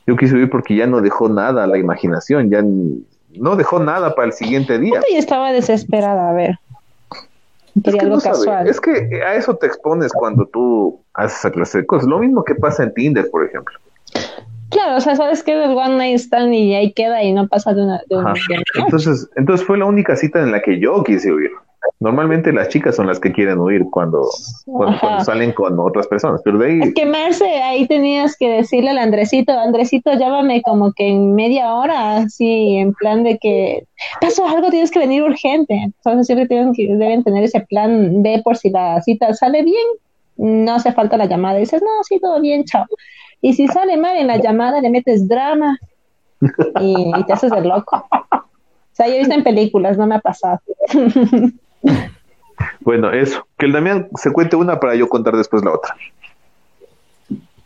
Yo quise huir porque ya no dejó nada a la imaginación, ya no dejó nada para el siguiente día. Yo estaba desesperada, a ver. Es que, algo no sabe, casual. es que a eso te expones cuando tú haces esa clase de cosas. Lo mismo que pasa en Tinder, por ejemplo. Claro, o sea, sabes que es el one night stand y ahí queda y no pasa de una. De una- de una- Entonces, entonces fue la única cita en la que yo quise huir. Normalmente las chicas son las que quieren huir cuando, cuando, salen con otras personas, pero de ahí Es que ahí tenías que decirle al Andresito, Andresito, llámame como que en media hora, así, en plan de que pasó algo, tienes que venir urgente. Entonces siempre tienen que, deben tener ese plan B por si la cita sale bien, no hace falta la llamada. dices, no, sí, todo bien, chao. Y si sale mal en la llamada, le metes drama y, y te haces el loco. O sea, yo he visto en películas, no me ha pasado. *laughs* *laughs* Bueno, eso. Que el Damián se cuente una para yo contar después la otra.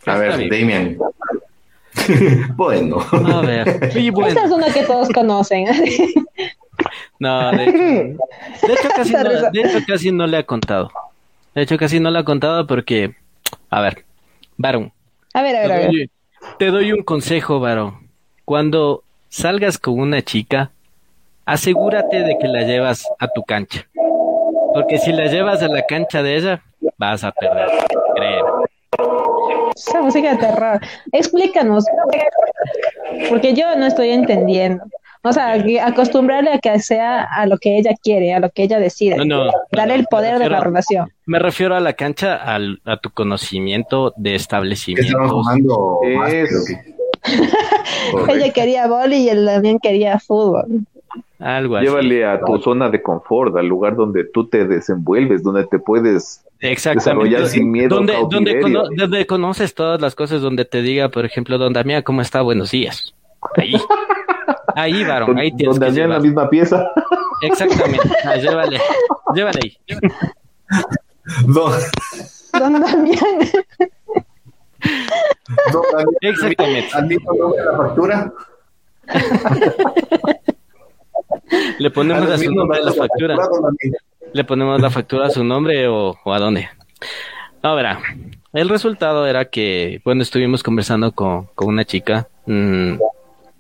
A ver, Damian. *laughs* bueno. A ver. Bueno. Esta es una que todos conocen. *laughs* No, de hecho, de hecho, casi no, risa. de hecho, casi no le ha contado. De hecho, casi no le ha contado porque, a ver, varón, A ver, a ver, a ver. te doy un consejo, varón. Cuando salgas con una chica, asegúrate de que la llevas a tu cancha. Porque si la llevas a la cancha de ella, vas a perder. Créeme. Esa música de terror. Explícanos. Porque yo no estoy entendiendo. O sea, acostumbrarle a que sea a lo que ella quiere, a lo que ella decide. No, no, Darle no, el poder me de la refiero- relación. Me refiero a la cancha, al- a tu conocimiento de más, Es-. *laughs* Ella quería boli y él también quería fútbol. Algo así. Llévale a tu zona de confort, al lugar donde tú te desenvuelves, donde te puedes Exactamente. desarrollar sin miedo donde, donde, cono- donde conoces todas las cosas, donde te diga, por ejemplo, don Damián, ¿cómo está? Buenos días. Ahí. Ahí, varón, ahí tienes donde que haya en la misma pieza. Exactamente. Ah, llévale. Llévale ahí. Don, Don Damián. don Daniel, Exactamente. ¿Han visto la factura? *laughs* Le ponemos a su nombre a la factura. Le ponemos la factura a su nombre o, o a dónde. Ahora, el resultado era que, bueno, estuvimos conversando con, con una chica. Mm,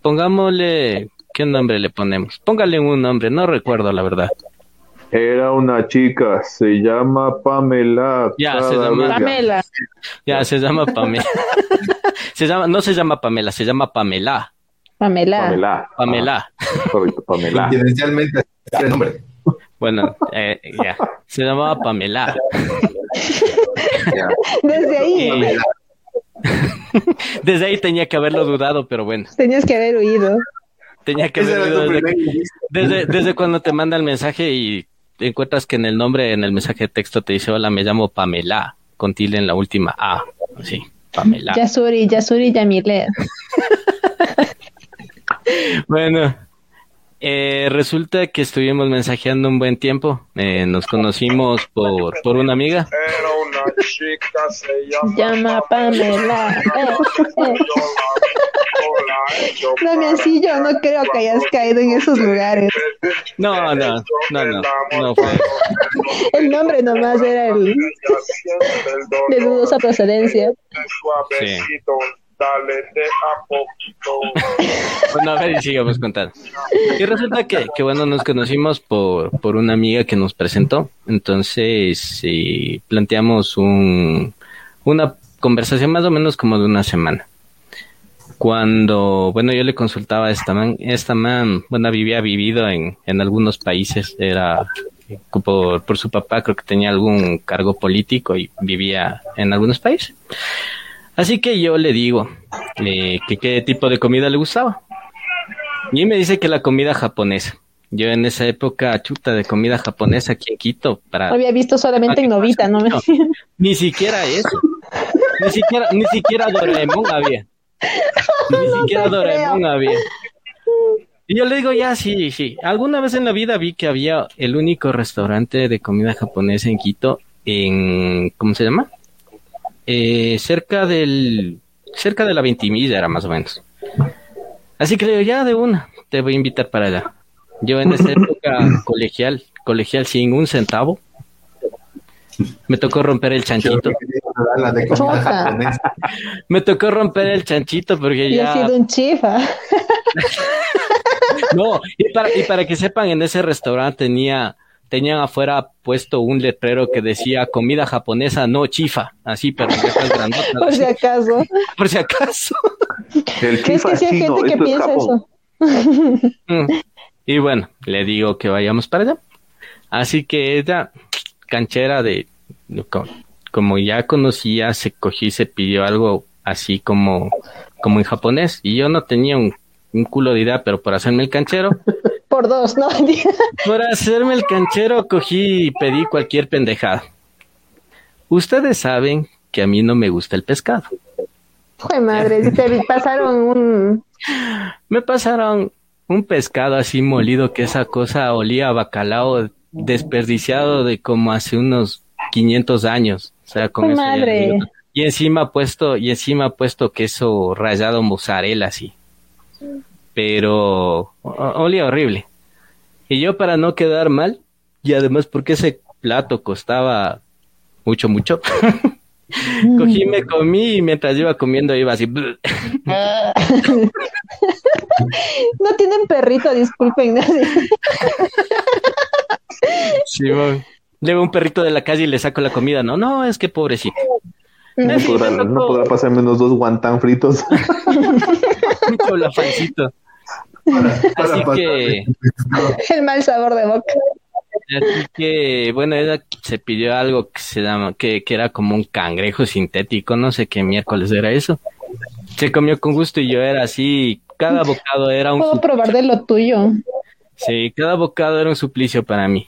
pongámosle, ¿qué nombre le ponemos? Póngale un nombre, no recuerdo la verdad. Era una chica, se llama Pamela. Ya, se llama-. Pamela. Ya, se llama Pamela. *laughs* se llama, no se llama Pamela, se llama Pamela. Pamela. Pamela. Pamela. Ah, correcto, Pamela. Confidencialmente, el nombre. Bueno, eh, ya. Se llamaba Pamela. Ya. Desde ahí Pamela. Desde ahí tenía que haberlo dudado, pero bueno, tenías que haber huido. tenía que haber dudado desde, desde, desde cuando te manda el mensaje y te encuentras que en el nombre, en el mensaje de texto te dice, hola, me llamo Pamela, con tilde en la última A. Sí, Pamela. Yasuri, Yasuri Yamile. *laughs* Bueno, eh, resulta que estuvimos mensajeando un buen tiempo. Eh, nos conocimos por, por una amiga. Era una chica, se llama, Llama Pamela. Eh, eh. Hola, Damiancillo, no creo que hayas caído en esos lugares. No, no, no, no, no fue. El nombre nomás era el de dudosa procedencia. Suavecito, dale de a poquito. *laughs* Bueno, a ver, y sigamos contando. Y resulta que, que bueno, nos conocimos por, por una amiga que nos presentó. Entonces, sí, planteamos un, una conversación más o menos como de una semana. Cuando, bueno, yo le consultaba a esta man, esta man, bueno, había vivido en, en algunos países, era por, por su papá, creo que tenía algún cargo político y vivía en algunos países. Así que yo le digo eh, que qué tipo de comida le gustaba. Y me dice que la comida japonesa. Yo en esa época, chuta de comida japonesa aquí en Quito, para Había visto solamente en Novita, ¿no? No, ni siquiera eso. Ni siquiera, ni siquiera Doraemon había. *laughs* Ni siquiera Doraemon había. Y yo le digo, ya, sí, sí. Alguna vez en la vida vi que había el único restaurante de comida japonesa en Quito, en, ¿cómo se llama? Eh, cerca del, cerca de la Ventimilla era más o menos. Así que le digo, ya de una, te voy a invitar para allá. Yo en esa época *laughs* colegial, colegial sin un centavo, me tocó romper el chanchito. Me tocó romper el chanchito porque Y ha ya... sido un chifa. *laughs* No, y para, y para que sepan, en ese restaurante tenía, tenían afuera puesto un letrero que decía comida japonesa, no chifa. Así, pero *laughs* Por si acaso. *laughs* por si acaso. El que sí hay chino, gente que piensa eso. Mm. Y bueno, le digo que vayamos para allá. Así que ella, canchera de, co- como ya conocía, se cogió y se pidió algo así como, como en japonés. Y yo no tenía un, un culo de idea, pero por hacerme el canchero, Por dos, ¿no? *laughs* por hacerme el canchero cogí y pedí cualquier pendejada. Ustedes saben que a mí no me gusta el pescado. Fue madre, te pasaron un... Me pasaron un pescado así molido que esa cosa olía a bacalao desperdiciado de como hace unos 500 años. O sea, con ¡Qué eso madre! Y encima ha puesto, y encima puesto queso rallado mozzarella así. Pero olía horrible. Y yo para no quedar mal, y además porque ese plato costaba mucho, mucho, *laughs* cogí, me comí y mientras iba comiendo iba así. *laughs* no tienen perrito, disculpen. Simón. Luego un perrito de la calle y le saco la comida. No, no, es que pobrecito. No Sí, podrá, me tocó. no podrá pasarme unos dos guantán fritos. *laughs* Mucho Así que, El mal sabor de boca. así que, bueno, ella se pidió algo que se llama, que, que era como un cangrejo sintético, no sé qué miércoles era eso. Se comió con gusto y yo era así, cada bocado era un Puedo probar de lo tuyo. Sí, cada bocado era un suplicio para mí.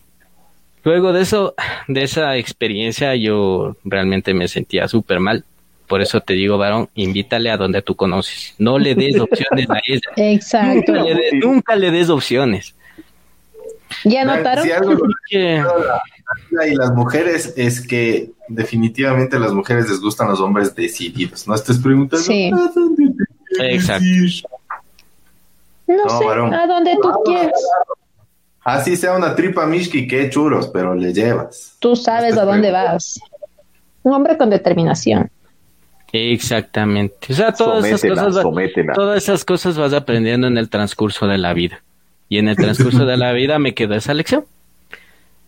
Luego de eso, de esa experiencia, yo realmente me sentía súper mal. Por eso te digo, varón, invítale a donde tú conoces. No le des opciones a ella. *laughs* Exacto. Nunca le, des, nunca le des opciones. ¿Ya notaron? Si algo Que- y las mujeres es que definitivamente a las mujeres les gustan los hombres decididos. No estés preguntando Sí. "¿A dónde te quieres Exacto. ir?". No, No, sé, varón. a donde tú quieras. Así sea una tripa mishki, que churros, pero le llevas. Tú sabes a dónde vas. Un hombre con determinación. Exactamente. O sea, todas esas cosas, sométela. todas esas cosas vas aprendiendo en el transcurso de la vida. Y en el transcurso de la *laughs* vida me quedó esa lección.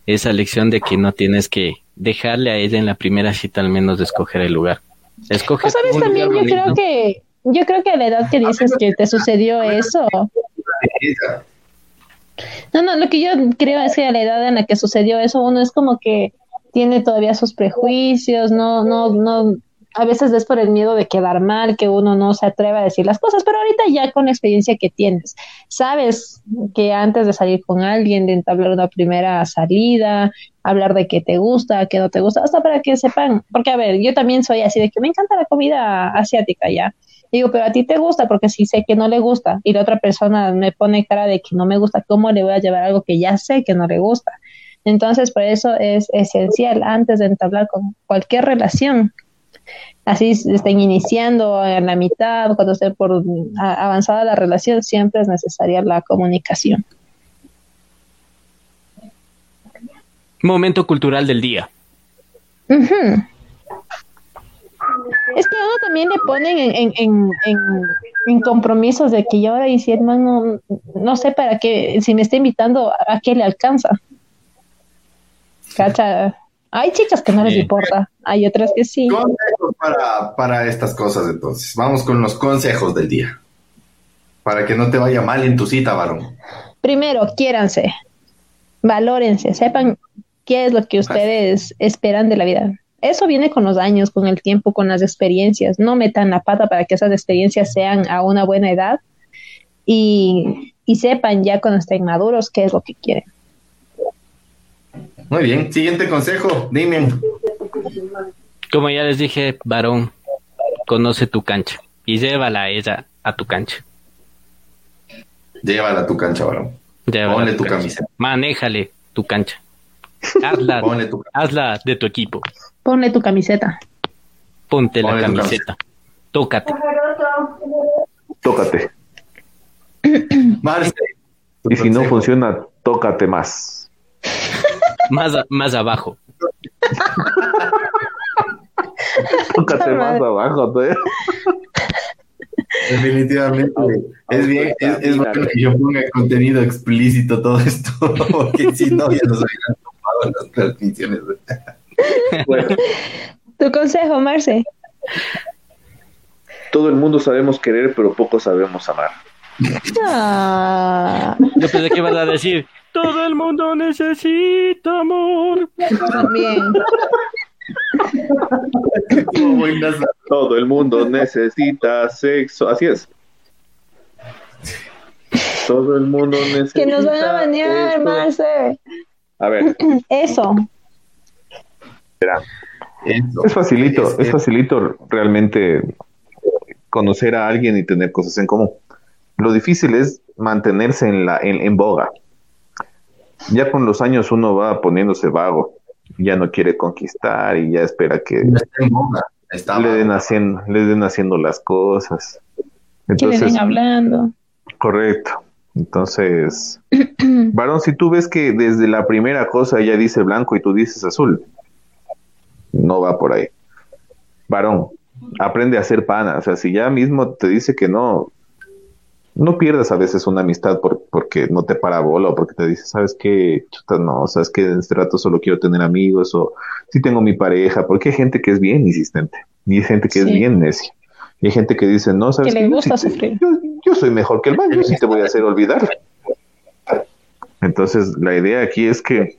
Esa lección de que no tienes que dejarle a ella en la primera cita al menos de escoger el lugar. Escoge ¿O sabes un también? Yo lugar creo que, yo creo que a la edad que dices que te sucedió eso. No, no, lo que yo creo es que a la edad en la que sucedió eso, uno es como que tiene todavía sus prejuicios, no, no, no, a veces es por el miedo de quedar mal, que uno no se atreve a decir las cosas, pero ahorita ya con la experiencia que tienes, sabes que antes de salir con alguien, de entablar una primera salida, hablar de qué te gusta, qué no te gusta, hasta para que sepan, porque a ver, yo también soy así de que me encanta la comida asiática ya. Digo, pero a ti te gusta, porque si sé que no le gusta y la otra persona me pone cara de que no me gusta, ¿cómo le voy a llevar algo que ya sé que no le gusta? Entonces, por eso es esencial antes de entablar con cualquier relación. Así estén iniciando en la mitad, cuando esté por a- avanzada la relación, siempre es necesaria la comunicación. Momento cultural del día. Ujú. Es que a uno también le ponen en, en, en, en, en compromisos de que yo ahora y si el man no, sé para qué, si me está invitando, ¿a qué le alcanza? Cacha. Hay chicas que no les importa, hay otras que sí. Para, para estas cosas, entonces. Vamos con los consejos del día. Para que no te vaya mal en tu cita, varón. Primero, quiéranse, valórense, sepan qué es lo que ustedes esperan de la vida. Eso viene con los años, con el tiempo, con las experiencias. No metan la pata para que esas experiencias sean a una buena edad y, y sepan ya cuando estén maduros qué es lo que quieren. Muy bien. Siguiente consejo, dime. Como ya les dije, varón, conoce tu cancha y llévala a ella a tu cancha. Llévala a tu cancha, varón. Llévala Ponle tu cancha. camiseta. Manéjale tu cancha. Hazla, *laughs* Ponle tu hazla de tu equipo. Ponle tu camiseta. Ponte la Ponle tu camiseta. Tócate. Tócate. *coughs* Marce. tu Y si no funciona, tócate más. Más, a- más abajo. *laughs* Tócate más madre. abajo. ¿no? *laughs* Definitivamente. Es bien, es, es bueno que yo ponga contenido explícito todo esto, *laughs* porque si no, ya nos habían tomado las transmisiones. *laughs* Bueno, Tu consejo, Marce. todo el mundo sabemos querer, pero poco sabemos amar. Ah, Yo pensé que ibas a decir, todo el mundo necesita amor. bien. Todo el mundo necesita sexo. Así es. Todo el mundo necesita. Que nos van a banear, esto. Marce. A ver, *clears throat* Eso. Eso. es facilito, es- facilito realmente conocer a alguien y tener cosas en común. Lo difícil es mantenerse en la en, en boga. ya con los años uno va poniéndose vago, ya no quiere conquistar y ya espera que No está en moda, está le den haciendo, le den haciendo las cosas. Que le Entonces, den hablando. correcto. Entonces, *clears throat* varón, si tú ves que desde la primera cosa ella dice blanco y tú dices azul, no va por ahí. Varón, aprende a ser pana. O sea, si ya mismo te dice que no, no pierdas a veces una amistad por, porque no te para bola o porque te dice, ¿sabes qué? Chuta, no, sabes que en este rato solo quiero tener amigos o si tengo mi pareja, porque hay gente que es bien insistente y hay gente que es Sí. bien necia. Y hay gente que dice, no, sabes Que qué? le Yo gusta sí te- sufrir. yo, yo soy mejor que el man, yo sí te voy a hacer olvidar. Entonces, la idea aquí es que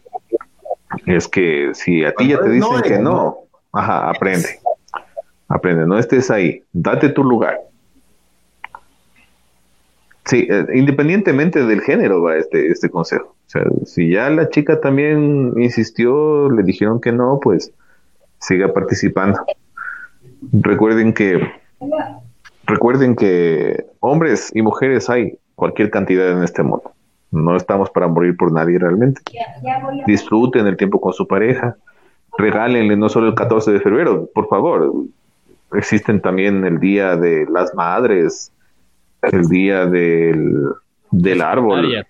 es que si a ti ya te dicen No, que no. no, ajá, aprende. Aprende, no estés ahí, date tu lugar. Sí, eh, independientemente del género va este, este consejo. O sea, si ya la chica también insistió, le dijeron que no, pues siga participando. Recuerden que recuerden que hombres y mujeres hay cualquier cantidad en este mundo. No estamos para morir por nadie realmente. Disfruten el tiempo con su pareja. Regálenle no solo el 14 de febrero, por favor. Existen también el día de las madres, el día del, del árbol,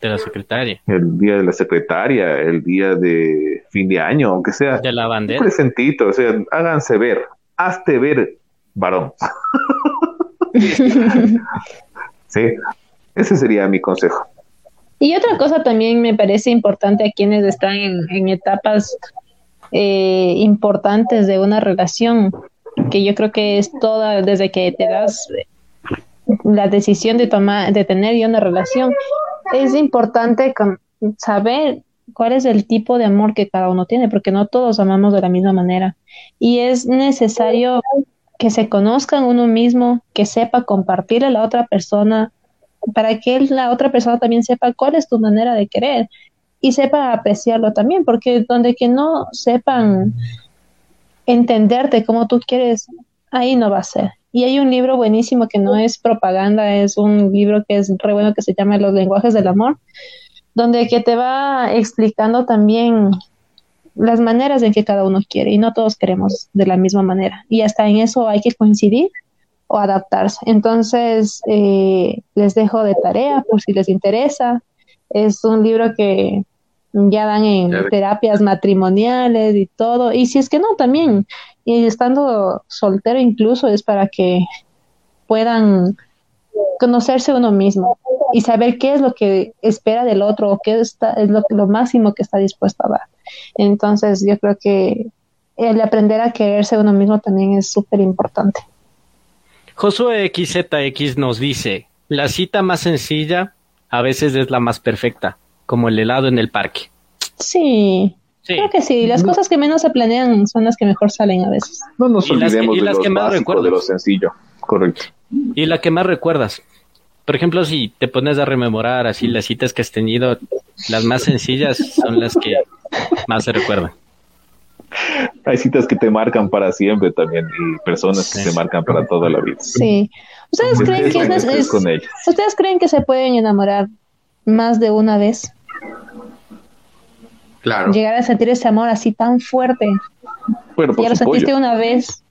De la secretaria. el día de la secretaria, el día de fin de año, aunque sea De la un bandera. presentito, o sea, háganse ver, hazte ver, varón. *laughs* sí, ese sería mi consejo. Y otra cosa también me parece importante a quienes están en, en etapas eh, importantes de una relación, que yo creo que es toda desde que te das la decisión de tomar, de tener una relación, es importante saber cuál es el tipo de amor que cada uno tiene, porque no todos amamos de la misma manera. Y es necesario que se conozcan uno mismo, que sepa compartir a la otra persona, para que la otra persona también sepa cuál es tu manera de querer y sepa apreciarlo también, porque donde que no sepan entenderte como tú quieres, ahí no va a ser. Y hay un libro buenísimo que no es propaganda, es un libro que es re bueno que se llama Los lenguajes del amor, donde que te va explicando también las maneras en que cada uno quiere y no todos queremos de la misma manera. Y hasta en eso hay que coincidir o adaptarse. Entonces, eh, les dejo de tarea por si les interesa. Es un libro que ya dan en terapias matrimoniales y todo. Y si es que no, también, y estando soltero incluso es para que puedan conocerse uno mismo y saber qué es lo que espera del otro o qué está, es lo, lo máximo que está dispuesto a dar. Entonces, yo creo que el aprender a quererse uno mismo también es súper importante. Josué XZX nos dice, la cita más sencilla a veces es la más perfecta, como el helado en el parque. Sí, Sí. creo que sí. Las cosas que menos se planean son las que mejor salen a veces. No nos Y las que- olvidemos y de las lo que más básico, recuerdas. de lo sencillo. Correcto. Y la que más recuerdas. Por ejemplo, si te pones a rememorar así las citas que has tenido, las más sencillas son las que más se recuerdan. Hay citas que te marcan para siempre también y personas que Sí. te marcan para toda la vida. Sí. ¿Ustedes creen que es, es-. ¿Ustedes creen que se pueden enamorar más de una vez? Claro. Llegar a sentir ese amor así tan fuerte. Bueno, Si ya lo sentiste pollo. una vez,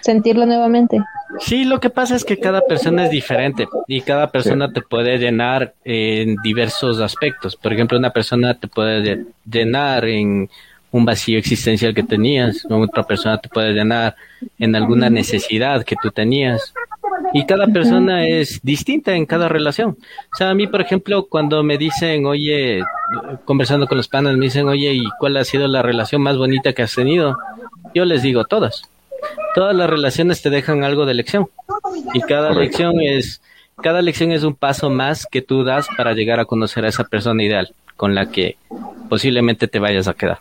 sentirlo nuevamente. Sí, lo que pasa es que cada persona es diferente y cada persona te puede llenar en diversos aspectos. Por ejemplo, una persona te puede lle- llenar en un vacío existencial que tenías, otra persona te puede llenar en alguna necesidad que tú tenías. Y cada persona es distinta en cada relación. O sea, a mí, por ejemplo, cuando me dicen, oye, conversando con los panas, me dicen, oye, ¿y cuál ha sido la relación más bonita que has tenido? Yo les digo todas. Todas las relaciones te dejan algo de lección. Y cada Correcto. lección es, cada lección es un paso más que tú das para llegar a conocer a esa persona ideal con la que posiblemente te vayas a quedar.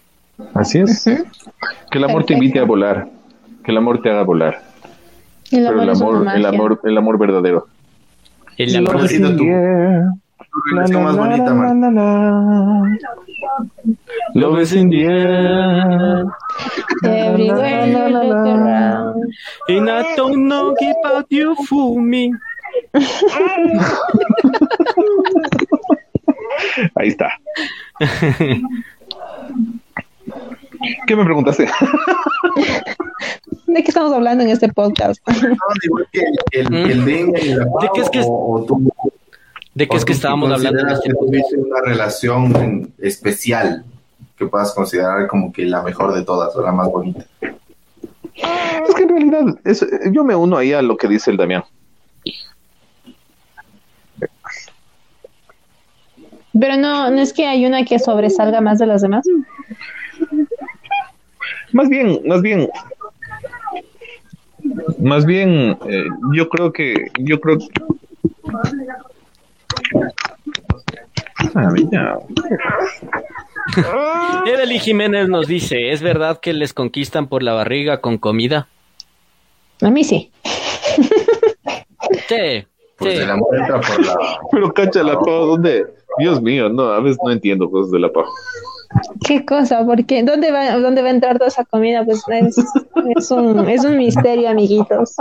Así es. Que el amor te invite a volar. Que el amor te haga volar. El Pero el amor es una amor, el amor, el amor verdadero. El ¿Cuál amor sido tu, relación más bonita, Marta? Love is in the air. Everywhere you look around. And I don't know about you fool me. Ahí está. *laughs* ¿Qué me preguntaste? *laughs* ¿De qué estamos hablando en este podcast? *laughs* No, igual que el, el, el dengue y la ¿De qué es que es- o- o tú- ¿De qué es que estábamos hablando que tuviste una relación especial que puedas considerar como que la mejor de todas o la más bonita? Es que en realidad, es- yo me uno ahí a lo que dice el Damián. Pero no, no es que hay una que sobresalga más de las demás. Más bien, más bien, más bien, eh, yo creo que, yo creo Ah, mira. *laughs* Evelyn Jiménez nos dice, ¿es verdad que les conquistan por la barriga con comida? A mí sí. Sí, Pues sí. entra por la... *laughs* Pero cacha la pava, ¿dónde? Dios mío, no, a veces no entiendo cosas de la pava. ¿Qué cosa? Porque ¿dónde va, dónde va a entrar toda esa comida? Pues es, es un, es un misterio, amiguitos.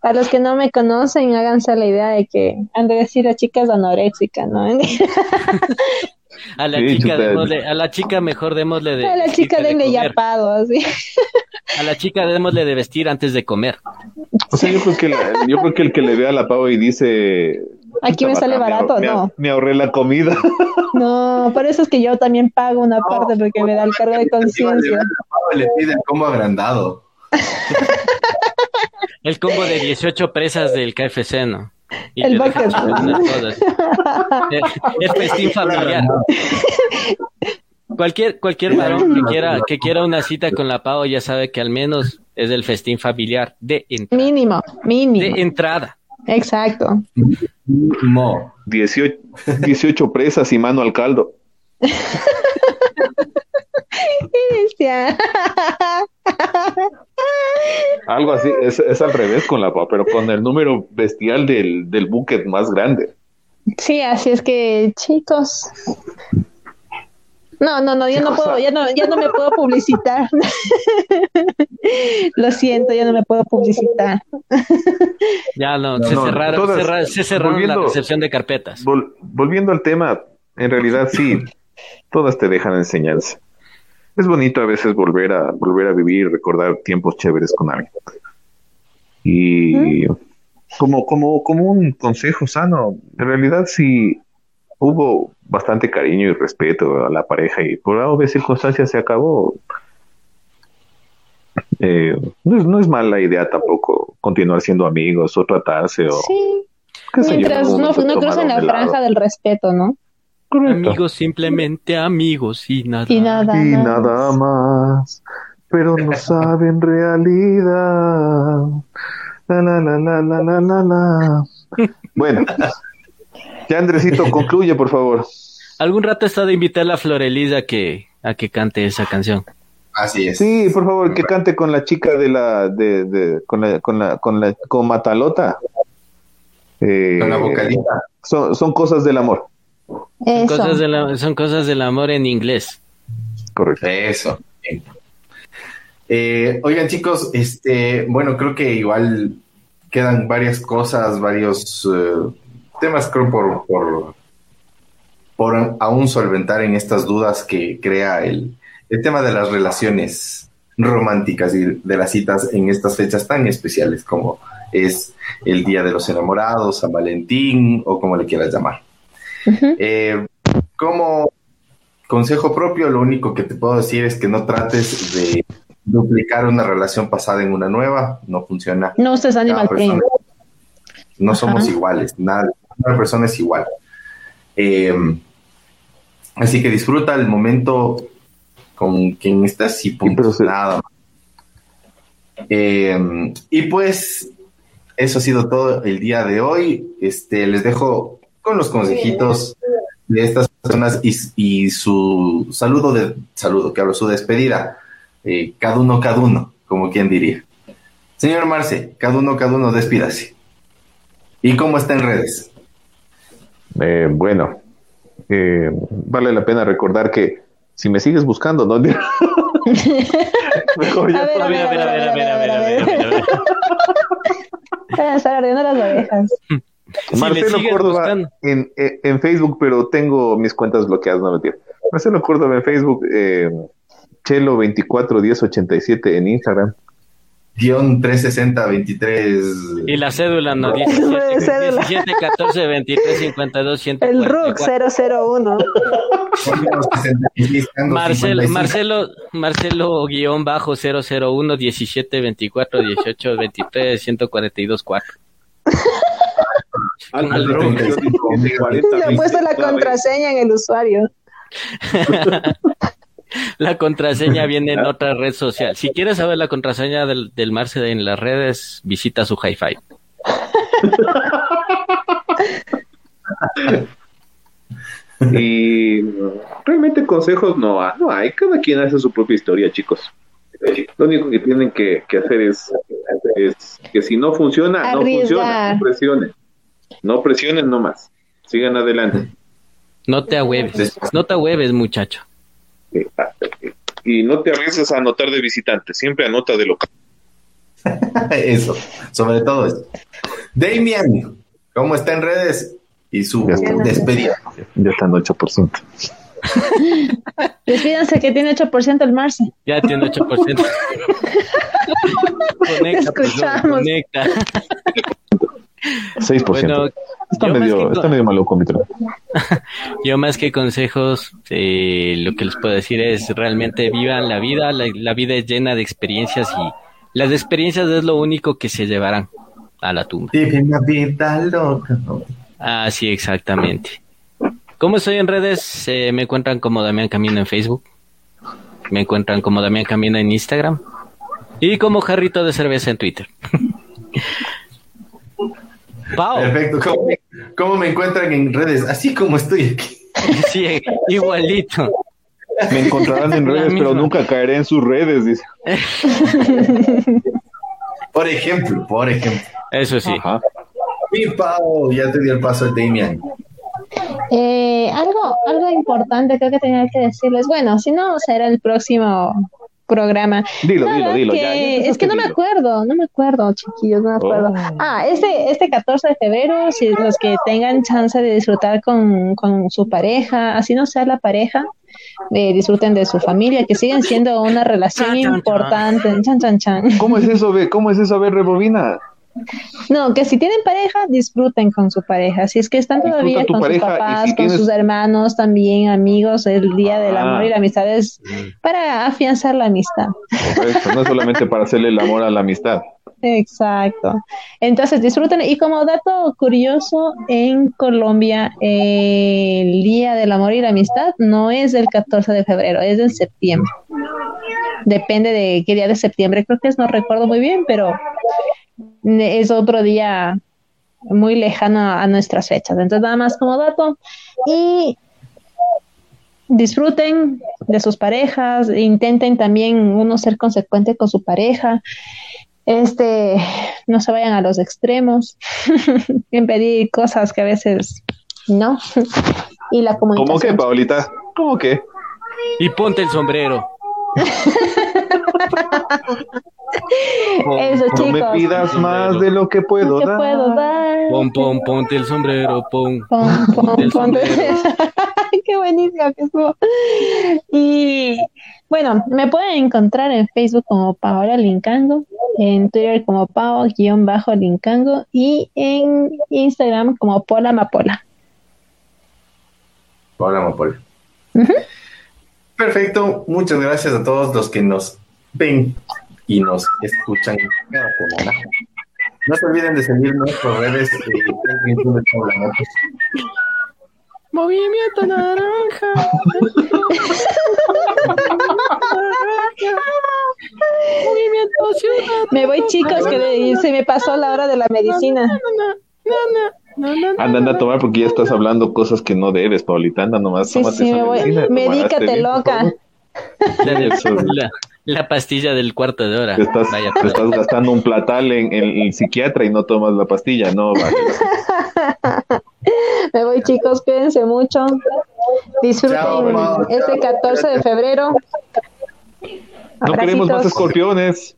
A los que no me conocen, háganse la idea de que han de decir la chica es anoréxica, ¿no? A la Sí, chica démosle, a la chica mejor démosle de A la chica de denle yapado, así. A la chica démosle de vestir antes de comer. O sea, yo creo que, la- yo creo que el que le ve a la pava y dice... Aquí me "Puta, sale barato, me, no. Me ahorré la comida. No, por eso es que yo también pago una parte porque me da el cargo de conciencia. le pide el combo agrandado. El combo de 18 presas del KFC, ¿no? Y El bucket. el festín familiar. Cualquier, cualquier varón que quiera, que quiera una cita con la Pau ya sabe que al menos es el festín familiar de, Mínimo, mínimo. de entrada. Exacto. Mo. 18, 18 presas y mano al caldo. Bestia. Algo así, es, es al revés con la pava, pero con el número bestial del, del bucket más grande. Sí, así es que, chicos. No, no, no, yo no puedo, ya no, ya no me puedo publicitar. *laughs* Lo siento, ya no me puedo publicitar. *laughs* Ya no, No, se no, cerraron, todas- cerra- se cerraron la recepción de carpetas. Vol- volviendo al tema, en realidad sí, todas te dejan enseñanza. Es bonito a veces volver a volver a vivir, recordar tiempos chéveres con alguien. Y como, como, como un consejo sano, en realidad sí hubo bastante cariño y respeto a la pareja y por algo de circunstancias se acabó. Eh, no, es, no es mala idea tampoco continuar siendo amigos o tratarse o Sí, yo, mientras algún no, no crucen la franja del respeto, ¿no? Correcto. Amigos, simplemente amigos y nada. Y nada. y más. nada más, pero no *laughs* saben realidad. La, la, la, la, la, la, la. Bueno, ya Andresito, *laughs* concluye, por favor. Algún rato he estado de invitar a la Florelisa a que, a que cante esa canción. Así es. Sí, por favor, que cante con la chica de la, de, de, con la, con la, con la, con Matalota. Eh, Con la vocalista. Son, son cosas del amor. Son Eso. cosas, de la- son cosas del amor en inglés. Correcto. Eso. Eh, oigan, chicos, este, bueno, creo que igual quedan varias cosas, varios eh, temas, creo, por, por, por aún solventar en estas dudas que crea el, el tema de las relaciones románticas y de las citas en estas fechas tan especiales como es el Día de los Enamorados, San Valentín o como le quieras llamar. Eh, como consejo propio, lo único que te puedo decir es que no trates de duplicar una relación pasada en una nueva, no funciona. No ustedes Animal no somos iguales, nada, cada persona es igual. Eh, así que disfruta el momento con quien estás y punto, se- nada más. Eh, y pues eso ha sido todo el día de hoy. Este, les dejo con los consejitos de estas personas y, y su saludo de saludo, que hablo, su despedida. Eh, cada uno, cada uno, como quien diría. Señor Marce, cada uno, cada uno, despídase. ¿Y cómo está en redes? Eh, bueno, eh, vale la pena recordar que si me sigues buscando, ¿no? Mejor ya A ver, A ver, a ver, a ver, a ver, a ver, a ver, a ver, a ver. Van a estar ardiendo las orejas. Si Marcelo Córdoba en, en- en Facebook, pero tengo mis cuentas bloqueadas, no mentir. Marcelo Córdoba en Facebook, eh, Chelo241087 en Instagram. Guión 360 23. Y la cédula no, 17, Cédula. 17 14 23 52 El RUC 144. 001. Marcelo, Marcelo, Marcelo guion bajo 001 17 24 18 23 142 4. Al- al al- Le he puesto la contraseña en el usuario. *laughs* La contraseña *laughs* viene en otra red social. Si quieres saber la contraseña del, del Marce en las redes, visita su hi-fi. *laughs* Y realmente consejos no, no hay, cada quien hace su propia historia, chicos. Lo único que tienen que, que hacer es, es que si no funciona, no funciona, no presionen. No presionen nomás. Sigan adelante. No te ahueves, no te ahueves, muchacho. Y no te arriesgues a anotar de visitante, siempre anota de local. *laughs* Eso, sobre todo eso. Damian, ¿cómo está en redes? Y su Ya está. despedida. Ya está en 8%. Despídanse que tiene 8% el Marce. Ya tiene 8%. *laughs* conecta, pues, Escuchamos. conecta. 6%. Bueno, está, medio, que- está medio maluco mi trabajo. *laughs* Yo más que consejos, eh, lo que les puedo decir es realmente vivan la vida, la, la vida es llena de experiencias y las experiencias es lo único que se llevarán a la tumba. Vive una vida loca. Ah, sí, exactamente. ¿Cómo estoy en redes? Eh, me encuentran como Damián Camino en Facebook, me encuentran como Damián Camino en Instagram y como Jarrito de Cerveza en Twitter. *laughs* Pau, Perfecto. ¿Cómo, me- cómo me encuentran en redes? Así como estoy aquí. sí, igualito. Me encontrarán en redes, pero nunca caeré en sus redes, dice. Por ejemplo, por ejemplo. Eso sí. Ajá. Mi Pau, ya te dio el paso el Damian. Eh, algo, algo importante creo que tenía que decirles. Bueno, si no, será el próximo programa. Dilo, Nada, dilo, dilo. que- ya, ya es que no me acuerdo, no me acuerdo, chiquillos, no me acuerdo. Oh. Ah, este, este 14 de febrero, si los que tengan chance de disfrutar con, con su pareja, así no sea la pareja, eh, disfruten de su familia, que siguen siendo una relación Chan, chan, chan. importante. Chan, chan, chan. ¿Cómo es eso, ve? ¿Cómo es eso? Ver, rebobina. No, que si tienen pareja, disfruten con su pareja. Si es que están todavía con sus pareja papás, si con sus hermanos, también amigos, el día del Ah. amor y la amistad es para afianzar la amistad. Correcto, no es solamente para hacerle el amor a la amistad. Exacto. Entonces disfruten. Y como dato curioso, en Colombia eh, el Día del Amor y la Amistad no es el 14 de febrero, es en septiembre. Depende de qué día de septiembre, creo que es, no recuerdo muy bien, pero es otro día muy lejano a nuestras fechas. Entonces nada más como dato. Y disfruten de sus parejas, intenten también uno ser consecuente con su pareja este, no se vayan a los extremos, *laughs* en pedir cosas que a veces no. y la ¿Cómo que, comunicación. Paulita? ¿Cómo que? Y ponte el sombrero. *laughs* Eso, No me pidas más de lo que puedo ¿Qué dar. puedo dar? Pon, pon, ponte el sombrero, pon. Pon, pon, Ponte el pon. sombrero. *laughs* Qué buenísimo que estuvo. Y bueno, me pueden encontrar en Facebook como Paola Lincango, en Twitter como Pao-Lincango y en Instagram como Pola Mapola. Hola, Mapola. Perfecto. Muchas gracias a todos los que nos ven y nos escuchan cada semana. No se olviden de seguir nuestras redes. eh, Paula Motos. Movimiento naranja. Movimiento ciudad. Me voy chicos, que de- se me pasó la hora de la medicina. Anda, anda a tomar porque ya estás hablando cosas que no debes, Paulita. Anda nomás, Sí, tómate sí, esa me voy. medicina, Medícate, tomaraste bien, por loca. de-. *laughs* la- la pastilla del cuarto de hora. Te estás, Vaya, te pero- estás gastando un platal en, en el psiquiatra y no tomas la pastilla, no vale. *laughs* Me voy chicos, cuídense mucho. Disfruten Chao, este 14 de febrero. No queremos más escorpiones.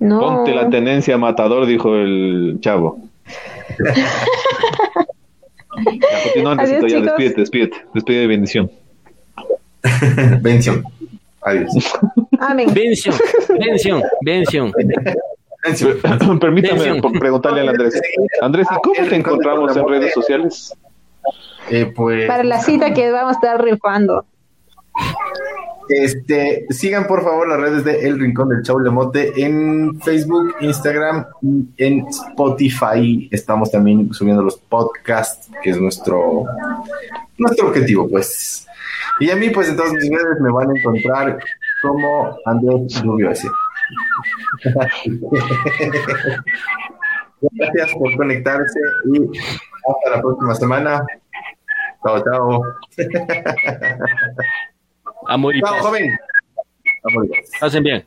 No. Ponte la tenencia matador, dijo el chavo. *laughs* Ya, Andresito, Adiós, ya, chicos. despídete, despídete, despide de bendición. *laughs* Bención. Adiós. *laughs* Amén. Bención, bención, bención. Bención. *coughs* Permítame Bención. preguntarle al Andrés. Andrés, ¿y cómo te encontramos en redes sociales? Eh, pues, Para la cita que vamos a estar rifando. este, sigan por favor las redes de El Rincón del Chaulemote en Facebook, Instagram y en Spotify. Estamos también subiendo los podcasts, que es nuestro, nuestro objetivo, pues. Y a mí, pues, en todas mis redes me van a encontrar como Andrés Rubio S. *laughs* Gracias por conectarse y hasta la próxima semana. Chao, chao. *laughs* Amor y Chao, joven. Amor y. Pasen bien.